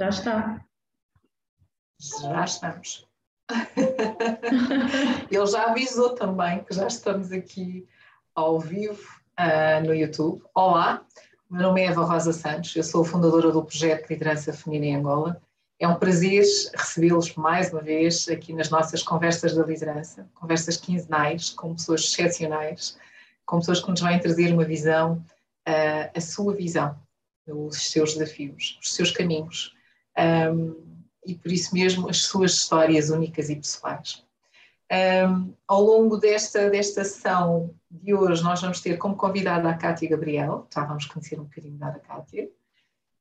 Já está. Já estamos. Ele já avisou também que já estamos aqui ao vivo uh, no YouTube. Olá, meu nome é Eva Rosa Santos, eu sou fundadora do projeto Liderança Feminina em Angola. É um prazer recebê-los mais uma vez aqui nas nossas conversas da liderança, conversas quinzenais com pessoas excepcionais, com pessoas que nos vêm trazer uma visão, uh, a sua visão, os seus desafios, os seus caminhos. Um, e por isso mesmo as suas histórias únicas e pessoais. Um, ao longo desta, desta sessão de hoje, nós vamos ter como convidada a Cátia Gabriel, já vamos conhecer um bocadinho da Cátia,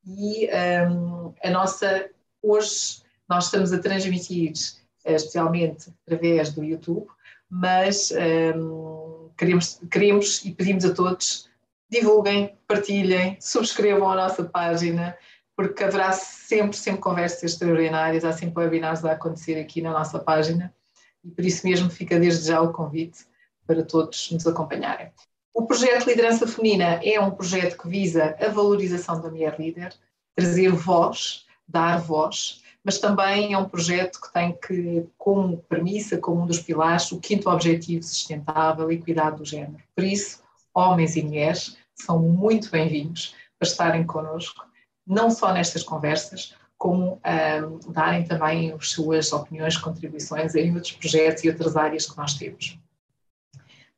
e um, a nossa, hoje nós estamos a transmitir eh, especialmente através do YouTube, mas um, queremos, queremos e pedimos a todos divulguem, partilhem, subscrevam a nossa página, porque haverá sempre, sempre conversas extraordinárias, há sempre webinars a acontecer aqui na nossa página e por isso mesmo fica desde já o convite para todos nos acompanharem. O projeto Liderança Feminina é um projeto que visa a valorização da mulher líder, trazer voz, dar voz, mas também é um projeto que tem que, como premissa, como um dos pilares, o quinto objetivo sustentável, equidade do género. Por isso, homens e mulheres são muito bem-vindos para estarem connosco não só nestas conversas, como um, darem também as suas opiniões, contribuições em outros projetos e outras áreas que nós temos.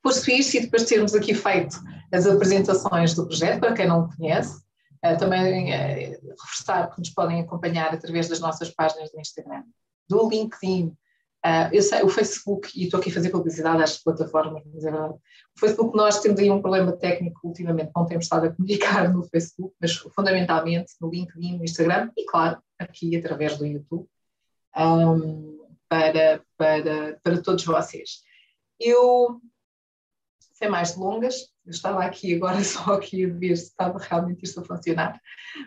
Posto isto, e depois de termos aqui feito as apresentações do projeto, para quem não o conhece, uh, também uh, reforçar que nos podem acompanhar através das nossas páginas do Instagram, do LinkedIn, Uh, eu sei, o Facebook, e estou aqui a fazer publicidade às plataformas, mas é verdade. O Facebook, nós temos aí um problema técnico ultimamente, não temos estado a comunicar no Facebook, mas fundamentalmente no LinkedIn, no Instagram e, claro, aqui através do YouTube, um, para, para, para todos vocês. Eu, sem mais delongas, eu estava aqui agora só aqui a ver se estava realmente isto a funcionar,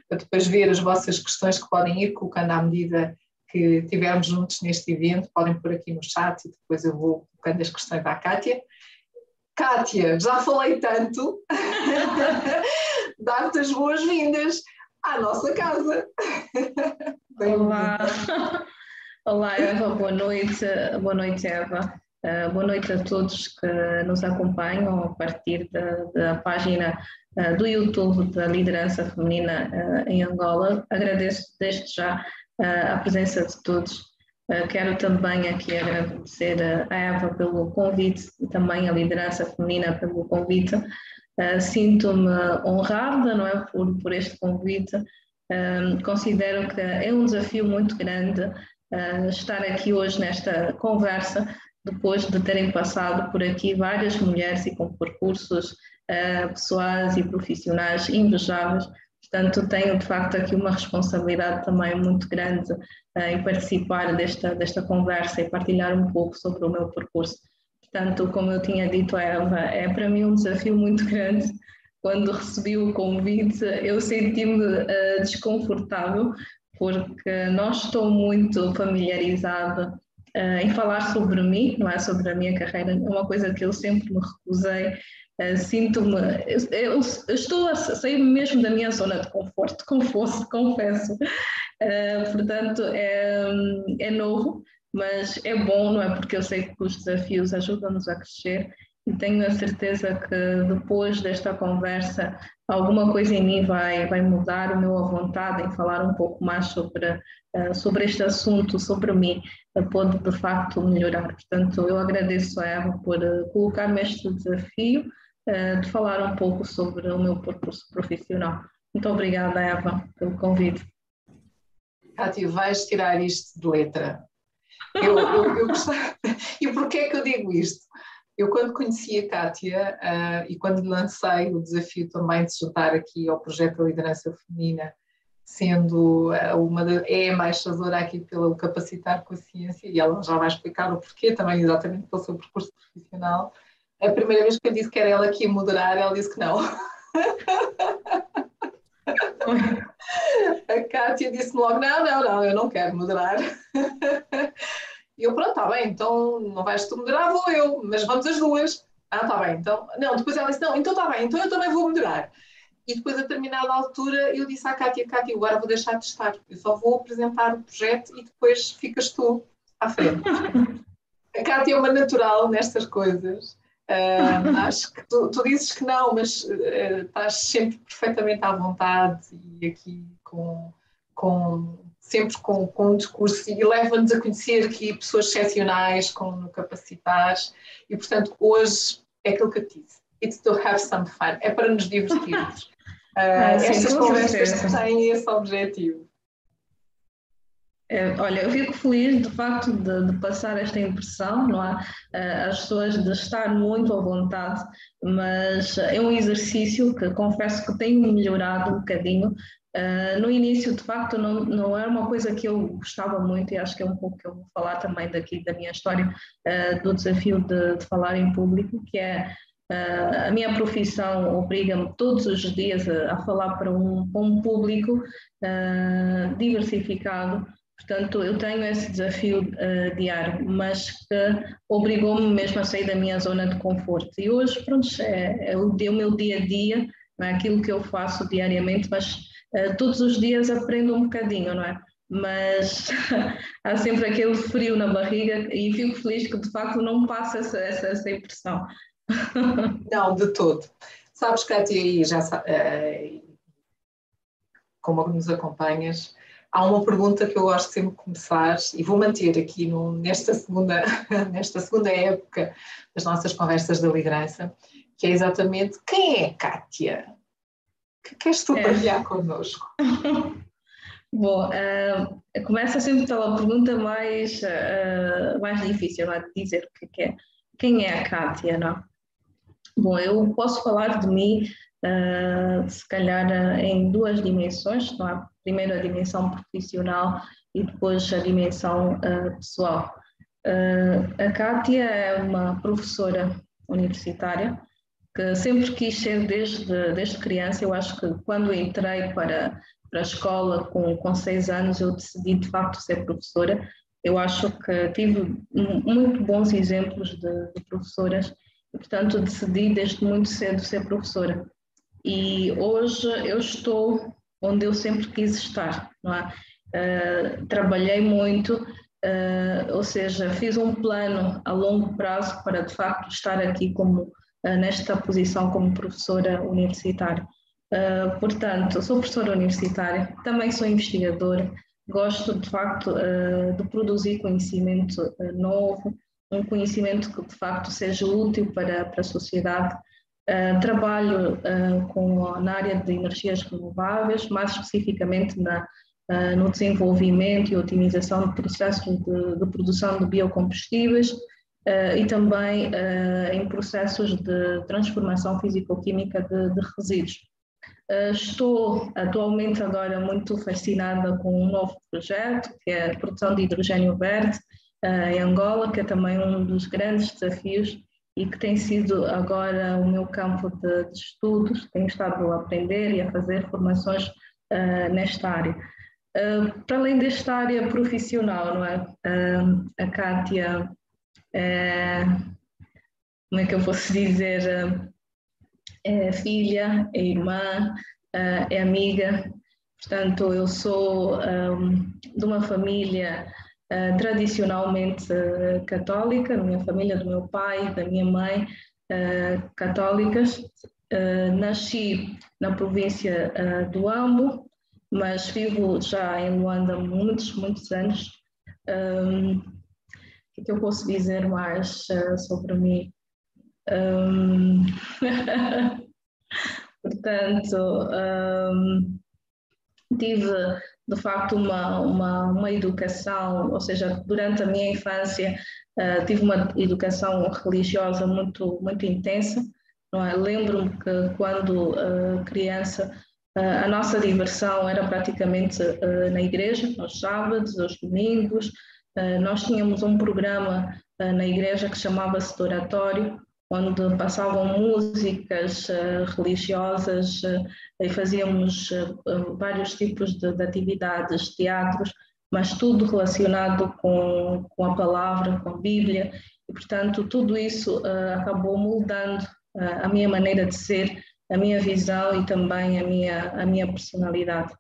para depois ver as vossas questões que podem ir colocando à medida que estivermos juntos neste evento, podem pôr aqui no chat e depois eu vou colocando as questões à Kátia. Kátia, já falei tanto, dar-te as boas-vindas à nossa casa. Olá, olá Eva, boa noite, boa noite Eva. Uh, boa noite a todos que nos acompanham a partir da, da página uh, do YouTube da Liderança Feminina uh, em Angola. Agradeço desde já a presença de todos. Quero também aqui agradecer a Eva pelo convite e também a liderança feminina pelo convite. Sinto-me honrada não é, por, por este convite. Considero que é um desafio muito grande estar aqui hoje nesta conversa, depois de terem passado por aqui várias mulheres e com percursos pessoais e profissionais invejáveis Portanto, tenho de facto aqui uma responsabilidade também muito grande uh, em participar desta, desta conversa e partilhar um pouco sobre o meu percurso. Portanto, como eu tinha dito a Eva, é para mim um desafio muito grande. Quando recebi o convite, eu senti-me uh, desconfortável, porque não estou muito familiarizada uh, em falar sobre mim, não é sobre a minha carreira, é uma coisa que eu sempre me recusei Sinto-me, eu, estou a sair mesmo da minha zona de conforto, confesso, confesso. Uh, portanto, é, é novo, mas é bom, não é? Porque eu sei que os desafios ajudam-nos a crescer e tenho a certeza que depois desta conversa alguma coisa em mim vai, vai mudar, o meu a vontade em falar um pouco mais sobre, uh, sobre este assunto, sobre mim, pode de facto melhorar. Portanto, eu agradeço a Eva por colocar-me este desafio uh, de falar um pouco sobre o meu percurso profissional. Muito obrigada, Eva, pelo convite. Cátia, vais tirar isto de letra. Eu, eu, eu gostava... E porquê é que eu digo isto? Eu, quando conheci a Kátia uh, e quando lancei o desafio também de juntar aqui ao projeto da liderança feminina, sendo uh, uma de, é a embaixadora aqui pelo Capacitar com a Ciência, e ela já vai explicar o porquê também, exatamente pelo seu percurso profissional, a primeira vez que eu disse que era ela que ia moderar, ela disse que não. a Kátia disse-me logo: não, não, não, eu não quero moderar. E eu, pronto, está bem, então não vais tu moderar, vou eu, mas vamos as duas. Ah, está bem, então. Não, depois ela disse: não, então está bem, então eu também vou moderar. e depois, a determinada altura, eu disse à Cátia, Cátia, agora vou deixar de estar, eu só vou apresentar o projeto e depois ficas tu à frente. a Cátia é uma natural nestas coisas. Uh, acho que tu, tu, dizes que não, mas uh, estás sempre perfeitamente à vontade e aqui com, com sempre com, com um discurso e leva-nos a conhecer aqui pessoas excepcionais com capacitares e portanto hoje é aquilo que eu te disse it's to have some fun, é para nos divertirmos. Uh, estas conversas têm esse objetivo. É, olha, eu fico feliz de facto de, de, passar esta impressão, não é? Uh, as pessoas de estar muito à vontade, mas é um exercício que confesso que tenho melhorado um bocadinho. Uh, no início, de facto, não, não era uma coisa que eu gostava muito e acho que é um pouco que eu vou falar também daqui da minha história, uh, do desafio de, de, falar em público, que é Uh, a minha profissão obriga-me todos os dias a, a falar para um, um público uh, diversificado, portanto, eu tenho esse desafio uh, diário, mas que obrigou-me mesmo a sair da minha zona de conforto. E hoje, pronto, é, é o, o, meu dia a dia, não é aquilo que eu faço diariamente, mas todos os dias aprendo um bocadinho, não é? mas há sempre aquele frio na barriga e fico feliz que de facto não passa essa, essa, essa impressão. Não, de todo. Sabes, Cátia, e já uh, como nos acompanhas, há uma pergunta que eu gosto sempre de começar e vou manter aqui no, nesta, segunda, nesta segunda época das nossas conversas da liderança, que é exatamente quem é Cátia? Que queres tu é. partilhar connosco? Bom, uh, começa sempre pela pergunta mais, uh, mais difícil, a dizer o que é. Quem é a Kátia, não? Bom, eu posso falar de mim, uh, se calhar, em duas dimensões. Não é? Primeiro, a dimensão profissional e depois a dimensão uh, pessoal. a Kátia é uma professora universitária que sempre quis ser desde, desde criança. Eu acho que quando entrei para, para a escola com, com seis anos, eu decidi de facto ser professora. Eu acho que tive muito bons exemplos de, de professoras e, portanto, decidi desde muito cedo ser professora. E hoje eu estou onde eu sempre quis estar, não é? Uh, trabalhei muito, uh, ou seja, fiz um plano a longo prazo para de facto estar aqui como uh, nesta posição como professora universitária. portanto, sou professora universitária, também sou investigadora, gosto de facto de produzir conhecimento novo, um conhecimento que de facto seja útil para, para a sociedade. Uh, trabalho uh, com, na área de energias renováveis, mais especificamente na, uh, no desenvolvimento e otimização de processos de, de produção de biocombustíveis e também em processos de transformação físico-química de, de, resíduos. estou atualmente agora muito fascinada com um novo projeto, que é a produção de hidrogênio verde, em Angola, que é também um dos grandes desafios e que tem sido agora o meu campo de, de estudos, tenho estado a aprender e a fazer formações uh, nesta área. Uh, para além desta área profissional, não é? Uh, a Kátia é, como é que eu posso dizer, é filha, é irmã, é amiga, portanto eu sou um, de uma família uh, tradicionalmente uh, católica, da minha família, do meu pai, da minha mãe, uh, católicas. nasci na província do Ambo, mas vivo já em Luanda muitos, muitos anos. Um, o que eu posso dizer mais sobre mim? Um, portanto, um, tive de facto uma, uma, uma educação, ou seja, durante a minha infância uh, tive uma educação religiosa muito, muito intensa. É? Lembro-me que quando uh, criança uh, a nossa diversão era praticamente na igreja, aos sábados, aos domingos. nós tínhamos um programa na igreja que chamava-se Oratório, onde passavam músicas uh, religiosas uh, e fazíamos uh, vários tipos de, de, atividades, teatros, mas tudo relacionado com, com a palavra, com a Bíblia, e portanto tudo isso acabou moldando a minha maneira de ser a minha visão e também a minha, a minha personalidade.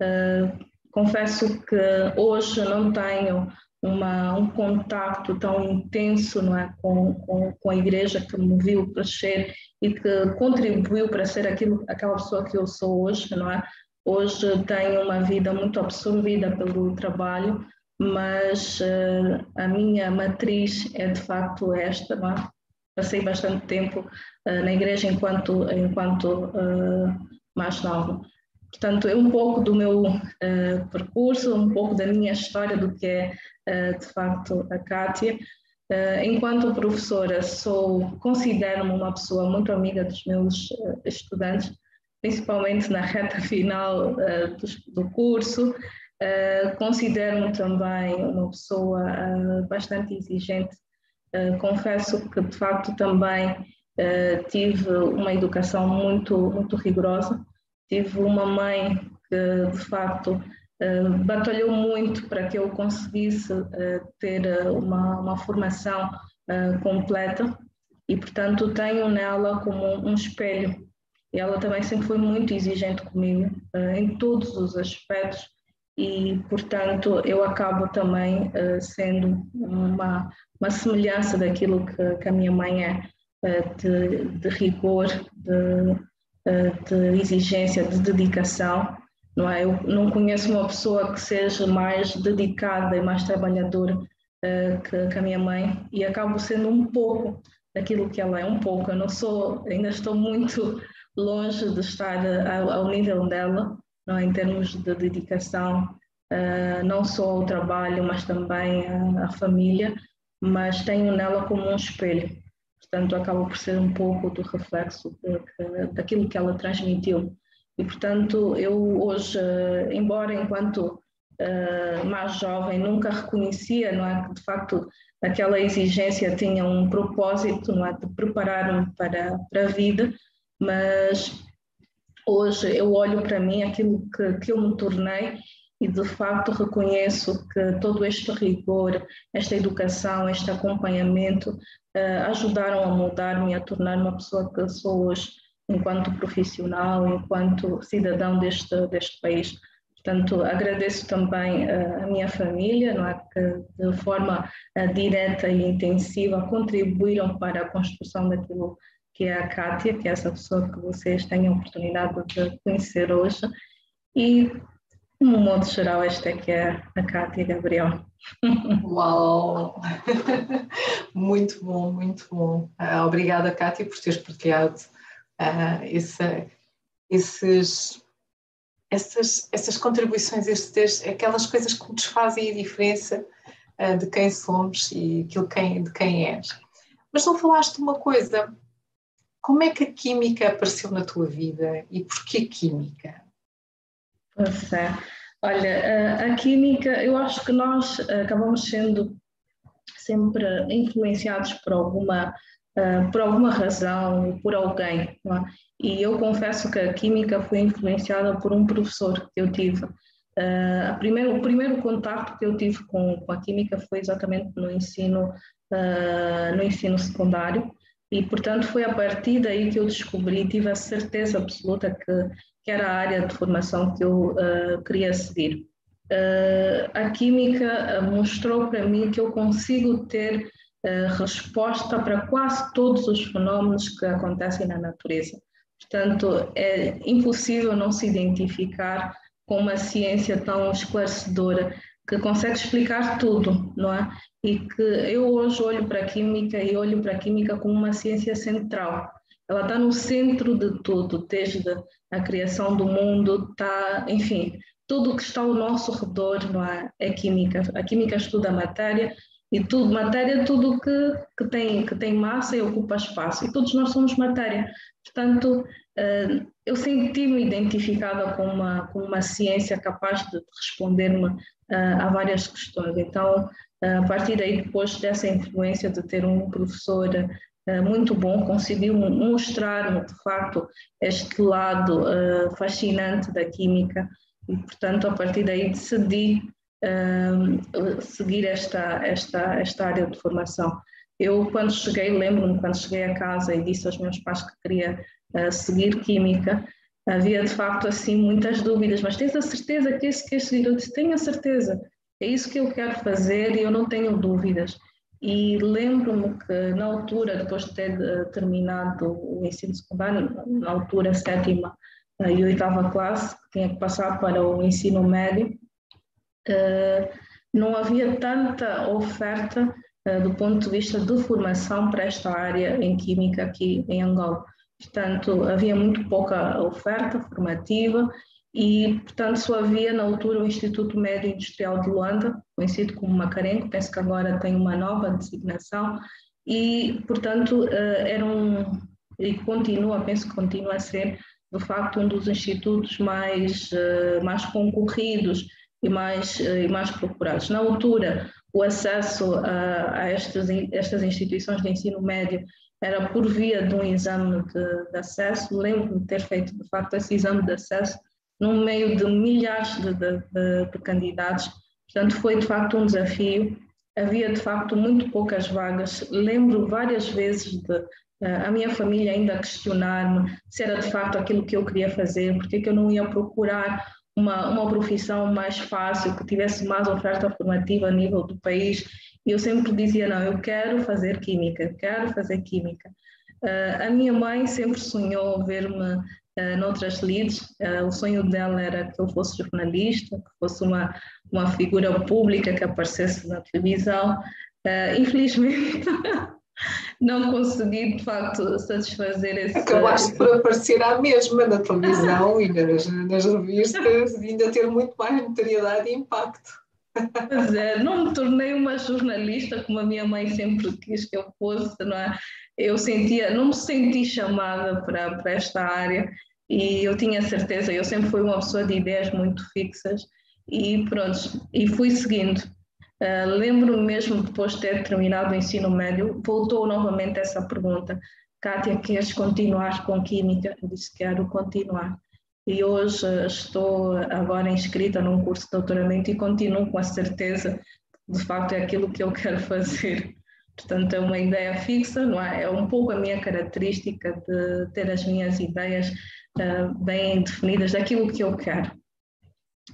Uh, confesso que hoje não tenho uma, um contato tão intenso não é, com, com, com, a igreja que me viu crescer e que contribuiu para ser aquilo, aquela pessoa que eu sou hoje, não é? Hoje tenho uma vida muito absorvida pelo trabalho, mas uh, a minha matriz é de facto esta, não é? Passei bastante tempo uh, na igreja enquanto, enquanto uh, mais nova. Portanto, é um pouco do meu uh, percurso, um pouco da minha história, do que é uh, de facto a Kátia. Uh, enquanto professora, sou considero-me uma pessoa muito amiga dos meus estudantes, principalmente na reta final do, do, curso. considero-me também uma pessoa bastante exigente. confesso que, de facto, também tive uma educação muito, muito rigorosa Tive uma mãe que, de facto, eh, batalhou muito para que eu conseguisse eh, ter eh, uma, uma formação completa e, portanto, tenho nela como um espelho. E ela também sempre foi muito exigente comigo em todos os aspectos e, portanto, eu acabo também sendo uma, uma semelhança daquilo que, que a minha mãe é, de, de rigor, de de exigência, de dedicação. Não é? Eu não conheço uma pessoa que seja mais dedicada e mais trabalhadora uh, que, que, a minha mãe e acabo sendo um pouco daquilo que ela é, um pouco. Eu não sou, ainda estou muito longe de estar ao, ao nível dela, não é? em termos de dedicação, uh, não só ao trabalho, mas também à, à família, mas tenho nela como um espelho portanto acaba por ser um pouco do reflexo daquilo que ela transmitiu. E portanto eu hoje, embora enquanto uh, mais jovem nunca reconhecia, não é, que de facto aquela exigência tinha um propósito, não é, de preparar-me para, para a vida, mas hoje eu olho para mim aquilo que, que eu me tornei e de facto reconheço que todo este rigor, esta educação, este acompanhamento uh, ajudaram a mudar-me, a tornar uma pessoa que sou hoje, enquanto profissional, enquanto cidadão deste, deste país. Portanto, agradeço também uh, a minha família, não é, que de forma uh, direta e intensiva contribuíram para a construção daquilo que é a Kátia, que é essa pessoa que vocês têm a oportunidade de conhecer hoje. E no modo geral, esta é que é a Cátia Gabriel. Uau! Muito bom, muito bom. Uh, obrigada, Cátia, por teres partilhado uh, essa, esses, essas, essas contribuições, estes, aquelas coisas que nos fazem a diferença uh, de quem somos e aquilo quem, de quem és. Mas não falaste de uma coisa, como é que a química apareceu na tua vida e porquê química? Pois é. Olha, a química, eu acho que nós acabamos sendo sempre influenciados por alguma, por alguma razão, por alguém. É? E eu confesso que a química foi influenciada por um professor que eu tive. Uh, primeiro, o primeiro contato que eu tive com, com a química foi exatamente no ensino, uh, no ensino secundário e, portanto, foi a partir daí que eu descobri, tive a certeza absoluta que, que era a área de formação que eu uh, queria seguir. Uh, a química mostrou para mim que eu consigo ter uh, resposta para quase todos os fenómenos que acontecem na natureza. Portanto, é impossível não se identificar com uma ciência tão esclarecedora que consegue explicar tudo, não é? E que eu hoje olho para a química e olho para a química como uma ciência central. Ela está no centro de tudo, desde a criação do mundo, está, enfim, tudo que está ao nosso redor, não é? É química. A química estuda a matéria e tudo, matéria é tudo que, que, tem, que tem massa e ocupa espaço. E todos nós somos matéria. Portanto, uh, eu senti-me identificada com uma, com uma ciência capaz de responder-me uh, a várias questões. Então, uh, a partir daí, depois dessa influência de ter um professor muito bom, conseguiu mostrar-me, de facto, este lado fascinante da química e, portanto, a partir daí decidi seguir esta, esta, esta área de formação. Eu, quando cheguei, lembro-me quando cheguei a casa e disse aos meus pais que queria uh, seguir Química, havia de facto assim muitas dúvidas, mas tens a certeza que esse queres seguir? Eu disse, tenho a certeza, é isso que eu quero fazer e eu não tenho dúvidas. E lembro-me que na altura, depois de ter uh, terminado o ensino secundário, na altura sétima uh, e oitava classe, tinha que passar para o ensino médio, não havia tanta oferta do ponto de vista de formação para esta área em Química aqui em Angola. Portanto, havia muito pouca oferta formativa e, portanto, só havia na altura o Instituto Médio Industrial de Luanda, conhecido como Macarenco, penso que agora tem uma nova designação, e, portanto, eh, era um, e continua, penso que continua a ser, de facto, um dos institutos mais, eh, mais concorridos e mais, eh, e mais procurados. Na altura, o acesso a, a estas, estas instituições de ensino médio era por via de um exame de, de acesso. Lembro-me de ter feito, de facto, esse exame de acesso no meio de milhares de, de, de, candidatos. Portanto, foi de facto um desafio. Havia de facto muito poucas vagas. Lembro várias vezes de a minha família ainda questionar-me se era de facto aquilo que eu queria fazer, porque que eu não ia procurar uma, uma profissão mais fácil, que tivesse mais oferta formativa a nível do país e eu sempre dizia, não, eu quero fazer química, quero fazer química. Uh, a minha mãe sempre sonhou ver-me uh, noutras leads. Uh, o sonho dela era que eu fosse jornalista, que fosse uma, uma figura pública que aparecesse na televisão. Uh, infelizmente, não consegui, de facto, satisfazer esse... Acabaste por aparecer à mesma na televisão e nas, nas revistas, e ainda ter muito mais notoriedade e impacto. Pois é, não me tornei uma jornalista como a minha mãe sempre quis que eu fosse, não é? Eu sentia, não me senti chamada para, para esta área e eu tinha certeza, eu sempre fui uma pessoa de ideias muito fixas e pronto, e fui seguindo. Uh, Lembro-me mesmo depois de ter terminado o ensino médio, voltou novamente essa pergunta: Kátia, queres continuar com Química? Eu disse: quero continuar e hoje estou agora inscrita num curso de doutoramento e continuo com a certeza de facto é aquilo que eu quero fazer. Portanto, é uma ideia fixa, não é? É um pouco a minha característica de ter as minhas ideias uh, bem definidas daquilo que eu quero.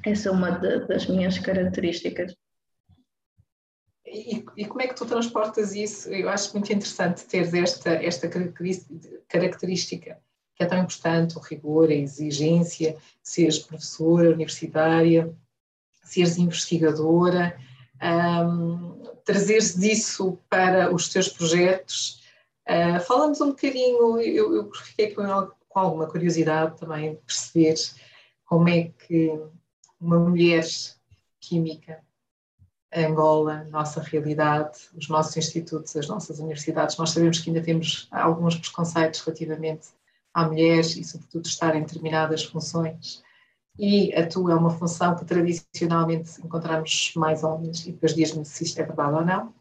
Essa é uma de, das minhas características. E, e, como é que tu transportas isso? Eu acho muito interessante ter esta, esta característica que é tão importante, o rigor, a exigência, seres professora universitária, seres investigadora, um, trazeres isso para os teus projetos. Uh, Fala-nos um bocadinho, eu, eu fiquei com, com alguma curiosidade também de perceber como é que uma mulher química Angola, nossa realidade, os nossos institutos, as nossas universidades, nós sabemos que ainda temos alguns preconceitos relativamente à mulher e, sobretudo, estar em determinadas funções. E a tua é uma função que tradicionalmente encontramos mais homens, e depois diz-me se isto é verdade ou não.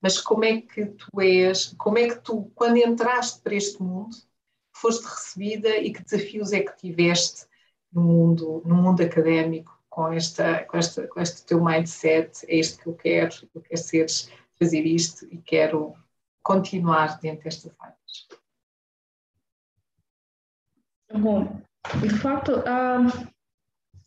Mas como é que tu és, como é que tu, quando entraste para este mundo, foste recebida e que desafios é que tiveste no mundo, no mundo académico com, esta, com, esta, com este teu mindset? É isto que eu quero, eu quero seres, fazer isto e quero continuar dentro destas áreas. Bom, de facto, há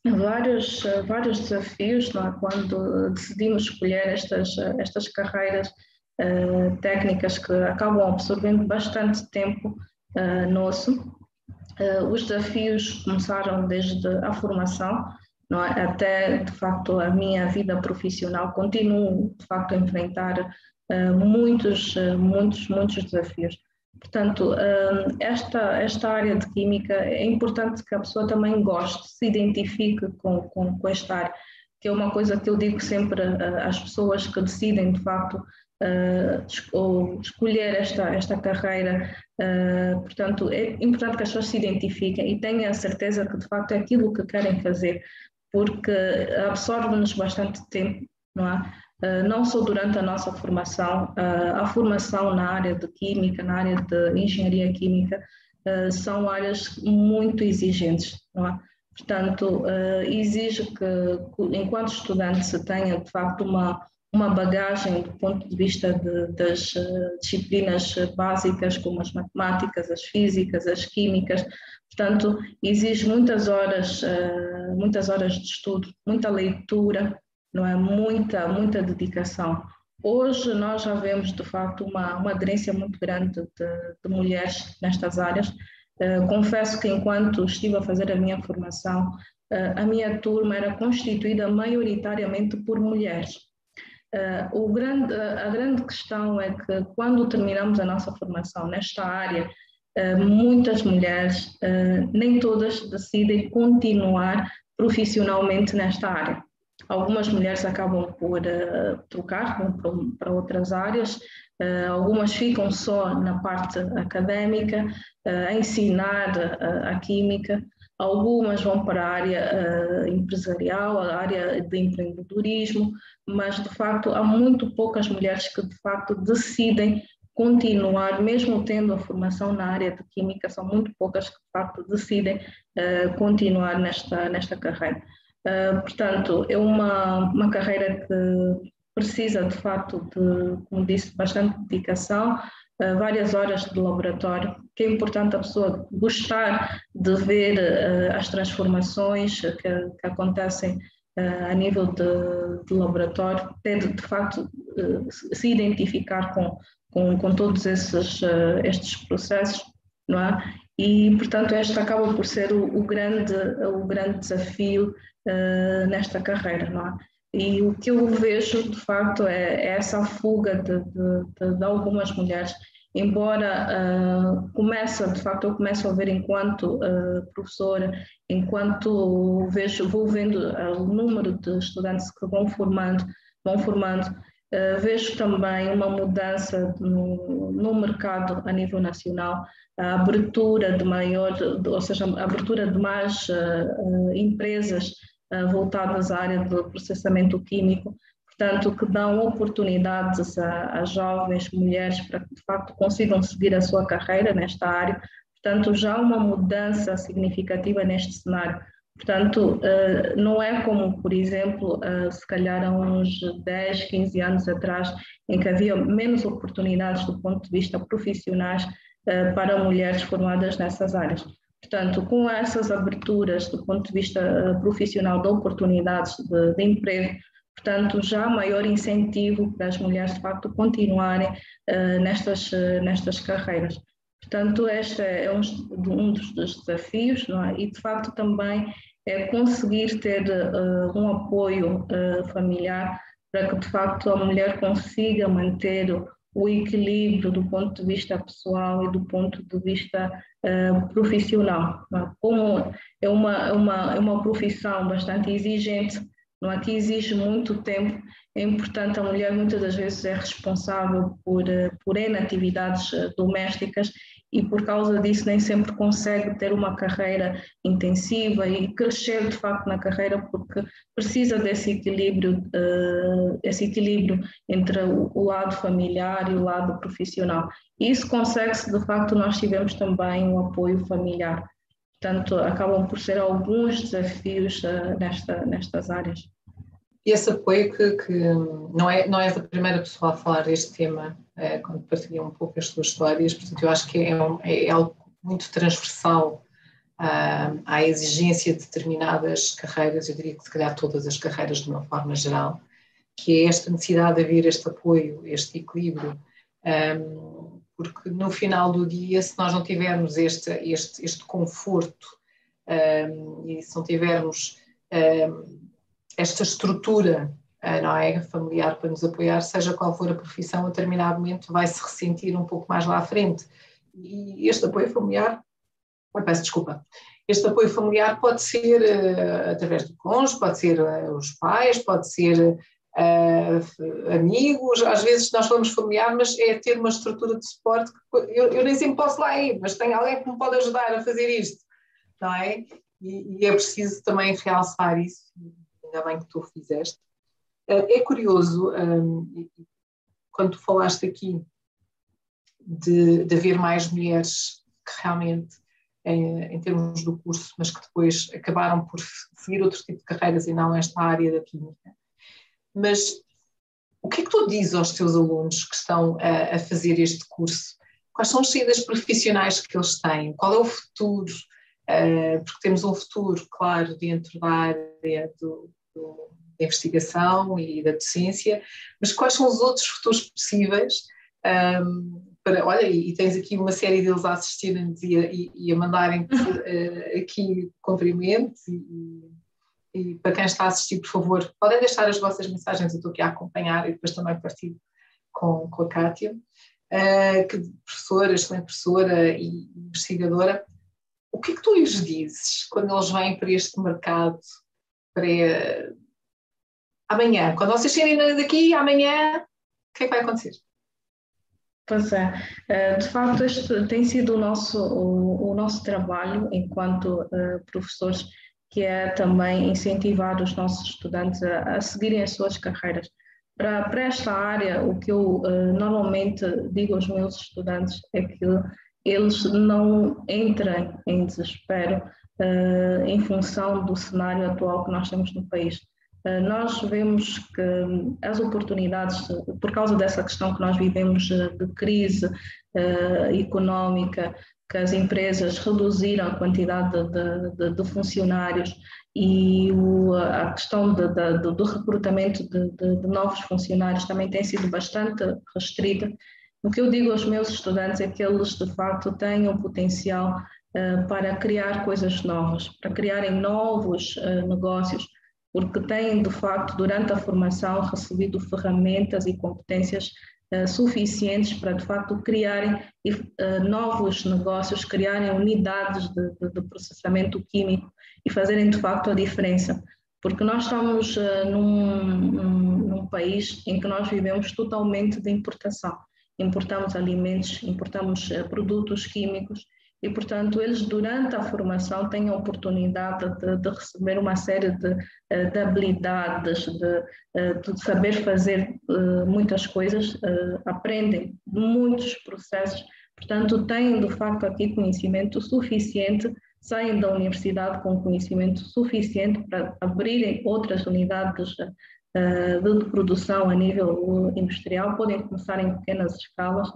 vários, vários desafios é? quando decidimos escolher estas, estas carreiras uh, técnicas que acabam absorvendo bastante tempo uh, nosso. Uh, os desafios começaram desde a formação não é? até, de facto, a minha vida profissional. Continuo, de facto, a enfrentar muitos, muitos, muitos desafios. Portanto, hum, esta, esta área de química é importante que a pessoa também goste, se identifique com, com, com esta área, que é uma coisa que eu digo sempre às pessoas que decidem, de facto, uh, escolher esta, esta carreira. Uh, portanto, é importante que as pessoas se identifiquem e tenham a certeza que, de facto, é aquilo que querem fazer, porque absorve-nos bastante tempo, não é? Eh, não só durante a nossa formação, eh, a formação na área de química, na área de engenharia química, eh, são áreas muito exigentes, não é? Portanto, exige que, enquanto estudante, se tenha de facto uma, uma bagagem do ponto de vista de, das disciplinas básicas, como as matemáticas, as físicas, as químicas. Portanto, exige muitas horas, muitas horas de estudo, muita leitura, não é? Muita, muita dedicação. Hoje nós já vemos, de facto, uma, uma aderência muito grande de, de mulheres nestas áreas. Uh, confesso que enquanto estive a fazer a minha formação, uh, a minha turma era constituída maioritariamente por mulheres. O grande, a grande questão é que quando terminamos a nossa formação nesta área, muitas mulheres, nem todas decidem continuar profissionalmente nesta área. Algumas mulheres acabam por uh, trocar para, para, outras áreas, uh, algumas ficam só na parte académica, uh, a ensinar a química, algumas vão para a área empresarial, a área de empreendedorismo, mas de facto há muito poucas mulheres que de facto decidem continuar, mesmo tendo a formação na área de química, são muito poucas que de facto decidem continuar nesta, nesta carreira. Uh, portanto, é uma, uma carreira que precisa, de facto, de, como disse, bastante dedicação, uh, várias horas de laboratório, que é importante a pessoa gostar de ver uh, as transformações que, que acontecem a nível de, de, laboratório, ter, de facto, se identificar com, com, com todos esses, estes processos, não é? E, portanto, este acaba por ser o, o grande, o grande desafio uh, nesta carreira, não é? E o que eu vejo, de facto, é, é essa fuga de, de, de, algumas mulheres, embora uh, comece, de facto, eu começo a ver enquanto uh, professora, enquanto vejo, vou vendo uh, o número de estudantes que vão formando, vão formando, uh, vejo também uma mudança no, no mercado a nível nacional, a abertura de maior, ou seja, a abertura de mais empresas eh, voltadas à área do processamento químico, portanto, que dão oportunidades a, a, jovens mulheres para que, de facto, consigam seguir a sua carreira nesta área. Portanto, já uma mudança significativa neste cenário. Portanto, eh, não é como, por exemplo, eh, se calhar há uns 10, 15 anos atrás, em que havia menos oportunidades do ponto de vista profissionais para mulheres formadas nessas áreas. Portanto, com essas aberturas do ponto de vista eh, profissional de oportunidades de, de emprego, portanto, já maior incentivo para as mulheres, de facto, continuarem uh, nestas, uh, nestas carreiras. Portanto, este é um, um dos, desafios, não é? E, de facto, também é conseguir ter uh, um apoio familiar para que, de facto, a mulher consiga manter o equilíbrio do ponto de vista pessoal e do ponto de vista uh, profissional. É? Como é uma, é uma, é uma profissão bastante exigente, não é? que exige muito tempo, é importante, a mulher muitas das vezes é responsável por, eh, por N atividades eh, domésticas e por causa disso nem sempre consegue ter uma carreira intensiva e crescer de facto na carreira porque precisa desse equilíbrio, uh, esse equilíbrio entre o, o, lado familiar e o lado profissional. E isso consegue-se de facto nós tivemos também um apoio familiar. Portanto, acabam por ser alguns desafios uh, nesta, nestas áreas. E esse apoio que, que, não, é, não és a primeira pessoa a falar deste tema é, quando partilham um pouco as suas histórias, portanto eu acho que é, um, é algo muito transversal uh, à exigência de determinadas carreiras, eu diria que se calhar todas as carreiras de uma forma geral, que é esta necessidade de haver este apoio, este equilíbrio, um, porque no final do dia, se nós não tivermos este, este, este conforto um, e se não tivermos esta estrutura não é, familiar para nos apoiar, seja qual for a profissão, a determinado momento vai se ressentir um pouco mais lá à frente. E este apoio familiar, oh, peço desculpa, este apoio familiar pode ser uh, através do cônjuge, pode ser uh, os pais, pode ser uh, amigos, às vezes nós falamos familiar, mas é ter uma estrutura de suporte que eu, eu, nem sempre posso lá ir, mas tem alguém que me pode ajudar a fazer isto, não é? E, e é preciso também realçar isso, ainda bem que tu fizeste. É curioso, hum, quando tu falaste aqui de, de haver mais mulheres que realmente, em, em, termos do curso, mas que depois acabaram por seguir outro tipo de carreiras e não esta área da química. Mas O que é que tu dizes aos teus alunos que estão a, a fazer este curso? Quais são as saídas profissionais que eles têm? Qual é o futuro? Uh, porque temos um futuro, claro, dentro da área do, da investigação e da docência, mas quais são os outros futuros possíveis? Um, para, olha, e tens aqui uma série deles a assistirem-nos e, e, e, a mandarem uh, aqui cumprimentos e, e, para quem está a assistir, por favor, podem deixar as vossas mensagens, eu estou aqui a acompanhar e depois também partilho com, com a Kátia, uh, que professora, excelente professora e investigadora, o que é que tu lhes dizes quando eles vêm para este mercado, para amanhã, quando vocês saírem daqui, amanhã, o que é que vai acontecer? Pois é, eh, de facto este tem sido o nosso, o, o nosso trabalho enquanto uh, professores, que é também incentivar os nossos estudantes a, a seguirem as suas carreiras. Para, para, esta área, o que eu uh, normalmente digo aos meus estudantes é que eles não entrem em desespero uh, em função do cenário atual que nós temos no país. Eh, nós vemos que as oportunidades, por causa dessa questão que nós vivemos eh, de crise económica, que as empresas reduziram a quantidade de, de, de funcionários e o, a questão de, do recrutamento de, novos funcionários também tem sido bastante restrita. O que eu digo aos meus estudantes é que eles, de facto, têm o potencial para criar coisas novas, para criarem novos uh, negócios, porque têm, de facto, durante a formação, recebido ferramentas e competências uh, suficientes para, de facto, criarem novos negócios, criarem unidades de, de, de, processamento químico e fazerem, de facto, a diferença. Porque nós estamos num, num, num país em que nós vivemos totalmente de importação. Importamos alimentos, importamos produtos químicos e, portanto, eles durante a formação têm a oportunidade de, de receber uma série de, eh, de habilidades, de, eh, de, saber fazer eh, muitas coisas, aprendem muitos processos, portanto, têm de facto aqui conhecimento suficiente, saem da universidade com conhecimento suficiente para abrirem outras unidades de produção a nível industrial, podem começar em pequenas escalas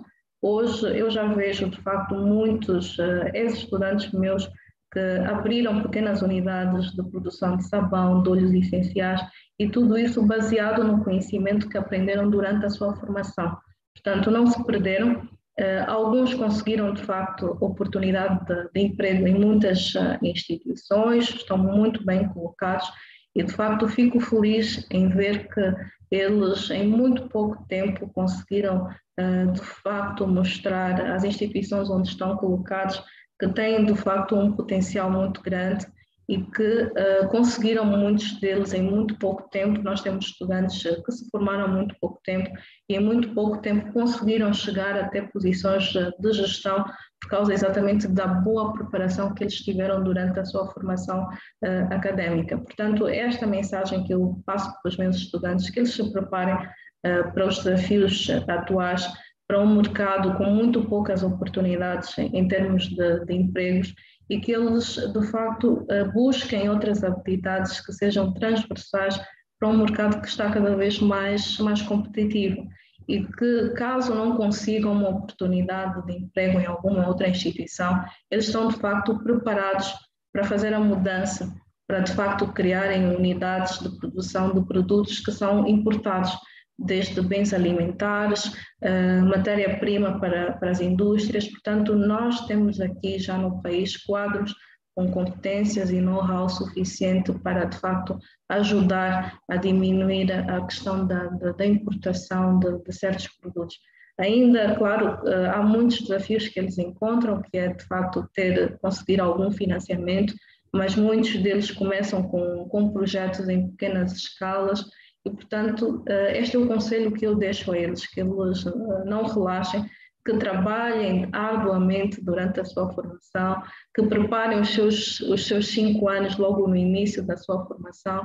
Hoje eu já vejo, de facto, muitos uh, ex-estudantes meus que abriram pequenas unidades de produção de sabão, de óleos essenciais e tudo isso baseado no conhecimento que aprenderam durante a sua formação. Portanto, não se perderam. Uh, alguns conseguiram, de facto, oportunidade de, de emprego em muitas uh, instituições, estão muito bem colocados e, de facto, fico feliz em ver que eles, em muito pouco tempo, conseguiram eh, de facto mostrar às instituições onde estão colocados que têm de facto um potencial muito grande e que uh, conseguiram muitos deles em muito pouco tempo. Nós temos estudantes eh, que se formaram há muito pouco tempo e em muito pouco tempo conseguiram chegar até posições de gestão por causa exatamente da boa preparação que eles tiveram durante a sua formação uh, académica. Portanto, é esta mensagem que eu passo para os meus estudantes, que eles se preparem eh, para os desafios atuais, para um mercado com muito poucas oportunidades em, termos de, de empregos e que eles, de facto, eh, busquem outras habilidades que sejam transversais para um mercado que está cada vez mais, mais competitivo e que, caso não consigam uma oportunidade de emprego em alguma outra instituição, eles estão, de facto, preparados para fazer a mudança, para, de facto, criarem unidades de produção de produtos que são importados desde bens alimentares, uh, matéria-prima para, para as indústrias. Portanto, nós temos aqui já no país quadros com competências e know-how suficiente para, de facto, ajudar a diminuir a questão da, da, da importação de, de, certos produtos. Ainda, claro, uh, há muitos desafios que eles encontram, que é, de facto, ter, conseguir algum financiamento, mas muitos deles começam com, com projetos em pequenas escalas e, portanto, eh, este é o conselho que eu deixo a eles, que eles eh, não relaxem, que trabalhem arduamente durante a sua formação, que preparem os seus, os seus cinco anos logo no início da sua formação.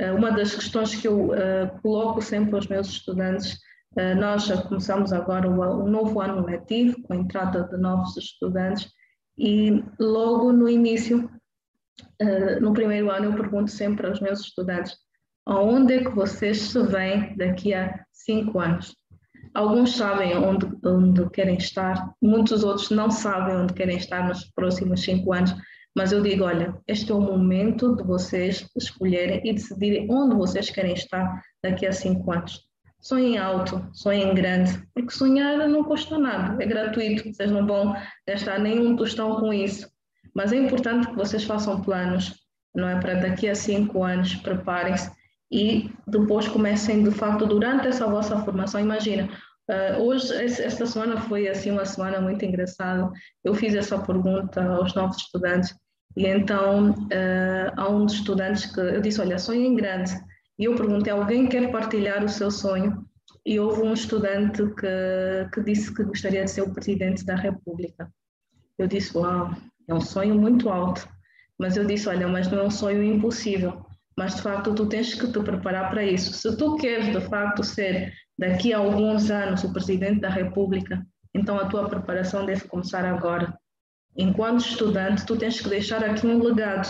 Eh, uma das questões que eu coloco sempre aos meus estudantes, nós já começamos agora o, novo ano letivo, com a entrada de novos estudantes, e logo no início, no primeiro ano, eu pergunto sempre aos meus estudantes, aonde é que vocês se veem daqui a cinco anos? Alguns sabem onde, onde querem estar, muitos outros não sabem onde querem estar nos próximos cinco anos, mas eu digo, olha, este é o momento de vocês escolherem e decidirem onde vocês querem estar daqui a cinco anos. Sonhem alto, sonhem grande, porque sonhar não custa nada, é gratuito, vocês não vão gastar nenhum tostão com isso. Mas é importante que vocês façam planos, não é? Para daqui a cinco anos, preparem-se e depois comecem, de facto, durante essa vossa formação. Imagina, uh, hoje, esta semana foi assim uma semana muito engraçada. Eu fiz essa pergunta aos novos estudantes e então uh, há um dos estudantes que eu disse: Olha, sonhem grande e eu perguntei: alguém quer partilhar o seu sonho? E houve um estudante que, que disse que gostaria de ser o presidente da República. Eu disse: Uau, é um sonho muito alto. Mas eu disse: Olha, mas não é um sonho impossível. Mas de facto, tu tens que te preparar para isso. Se tu queres de facto ser daqui a alguns anos o presidente da República, então a tua preparação deve começar agora. Enquanto estudante, tu tens que deixar aqui um legado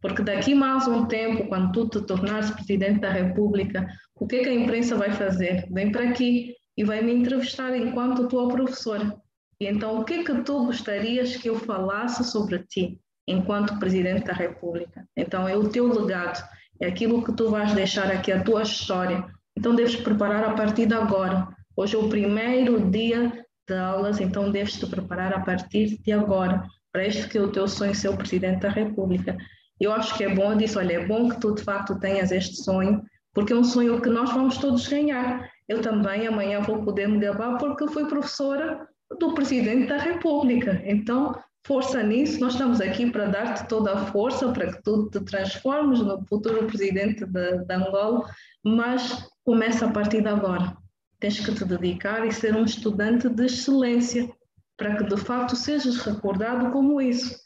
porque daqui mais um tempo, quando tu te tornares presidente da República, o que é que a imprensa vai fazer? Vem para aqui e vai me entrevistar enquanto tua professora. E então, o que é que tu gostarias que eu falasse sobre ti enquanto presidente da República? Então, é o teu legado, é aquilo que tu vais deixar aqui, a tua história. Então, deves preparar a partir de agora. Hoje é o primeiro dia de aulas, então deves te preparar a partir de agora para este que é o teu sonho ser o presidente da República. Eu acho que é bom, eu disse, olha, é bom que tu de facto tenhas este sonho, porque é um sonho que nós vamos todos ganhar. Eu também amanhã vou poder me gabar porque fui professora do Presidente da República. Então, força nisso, nós estamos aqui para dar-te toda a força para que tu te transformes no futuro Presidente de, de Angola, mas começa a partir de agora. Tens que te dedicar e ser um estudante de excelência, para que de facto sejas recordado como isso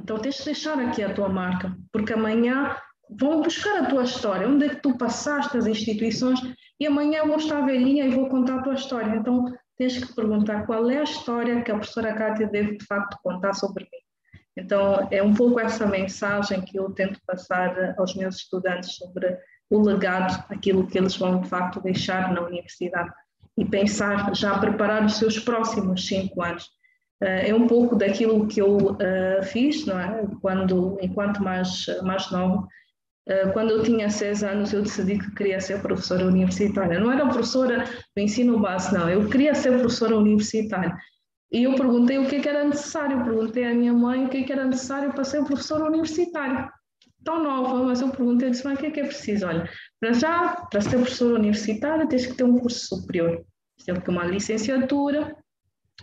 então tens de deixar aqui a tua marca, porque amanhã vão buscar a tua história, onde é que tu passaste as instituições e amanhã vou estar velhinha e vou contar a tua história. Então tens que perguntar qual é a história que a professora Kátia deve de facto contar sobre mim. Então é um pouco essa mensagem que eu tento passar aos meus estudantes sobre o legado, aquilo que eles vão de facto deixar na universidade e pensar já preparar os seus próximos cinco anos eh, é um pouco daquilo que eu uh, fiz, não é? Quando, enquanto mais, mais novo, quando eu tinha seis anos, eu decidi que queria ser professora universitária. Não era professora do ensino básico, não. Eu queria ser professora universitária. E eu perguntei o que, é era necessário. Eu perguntei à minha mãe o que, é que era necessário para ser professora universitária. Tão nova, mas eu perguntei, disse, mas o que é que é preciso? Olha, para já, para ser professora universitária, tens que ter um curso superior. Tens que ter uma licenciatura,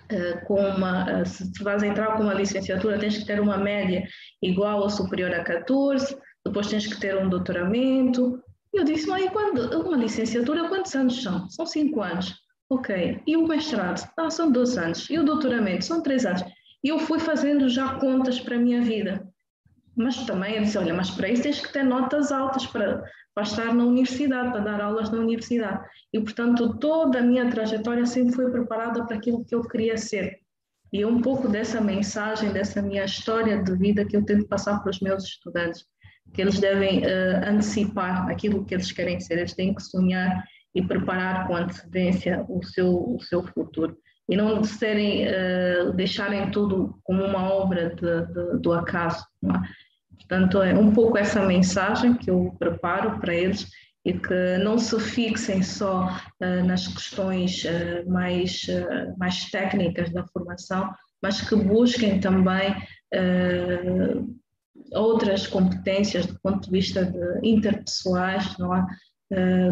eh, com uma, eh, se vais entrar com uma licenciatura, tens que ter uma média igual ou superior a 14, depois tens que ter um doutoramento. Eu disse, mas quando, uma licenciatura, quantos anos são? São 5 anos. Ok. E o mestrado? Ah, são 12 anos. E o doutoramento? São 3 anos. E eu fui fazendo já contas para a minha vida. Mas também eu disse, olha, mas para isso tens que ter notas altas para, para estar na universidade, para dar aulas na universidade. E, portanto, toda a minha trajetória sempre foi preparada para aquilo que eu queria ser. E é um pouco dessa mensagem, dessa minha história de vida que eu tento passar para os meus estudantes, que eles devem uh, antecipar aquilo que eles querem ser, eles têm que sonhar e preparar com antecedência o seu, o seu futuro. E não serem, uh, deixarem tudo como uma obra de, de, do acaso. É? Portanto, é um pouco essa mensagem que eu preparo para eles e que não se fixem só uh, nas questões mais, mais técnicas da formação, mas que busquem também outras competências do ponto de vista de interpessoais, não é?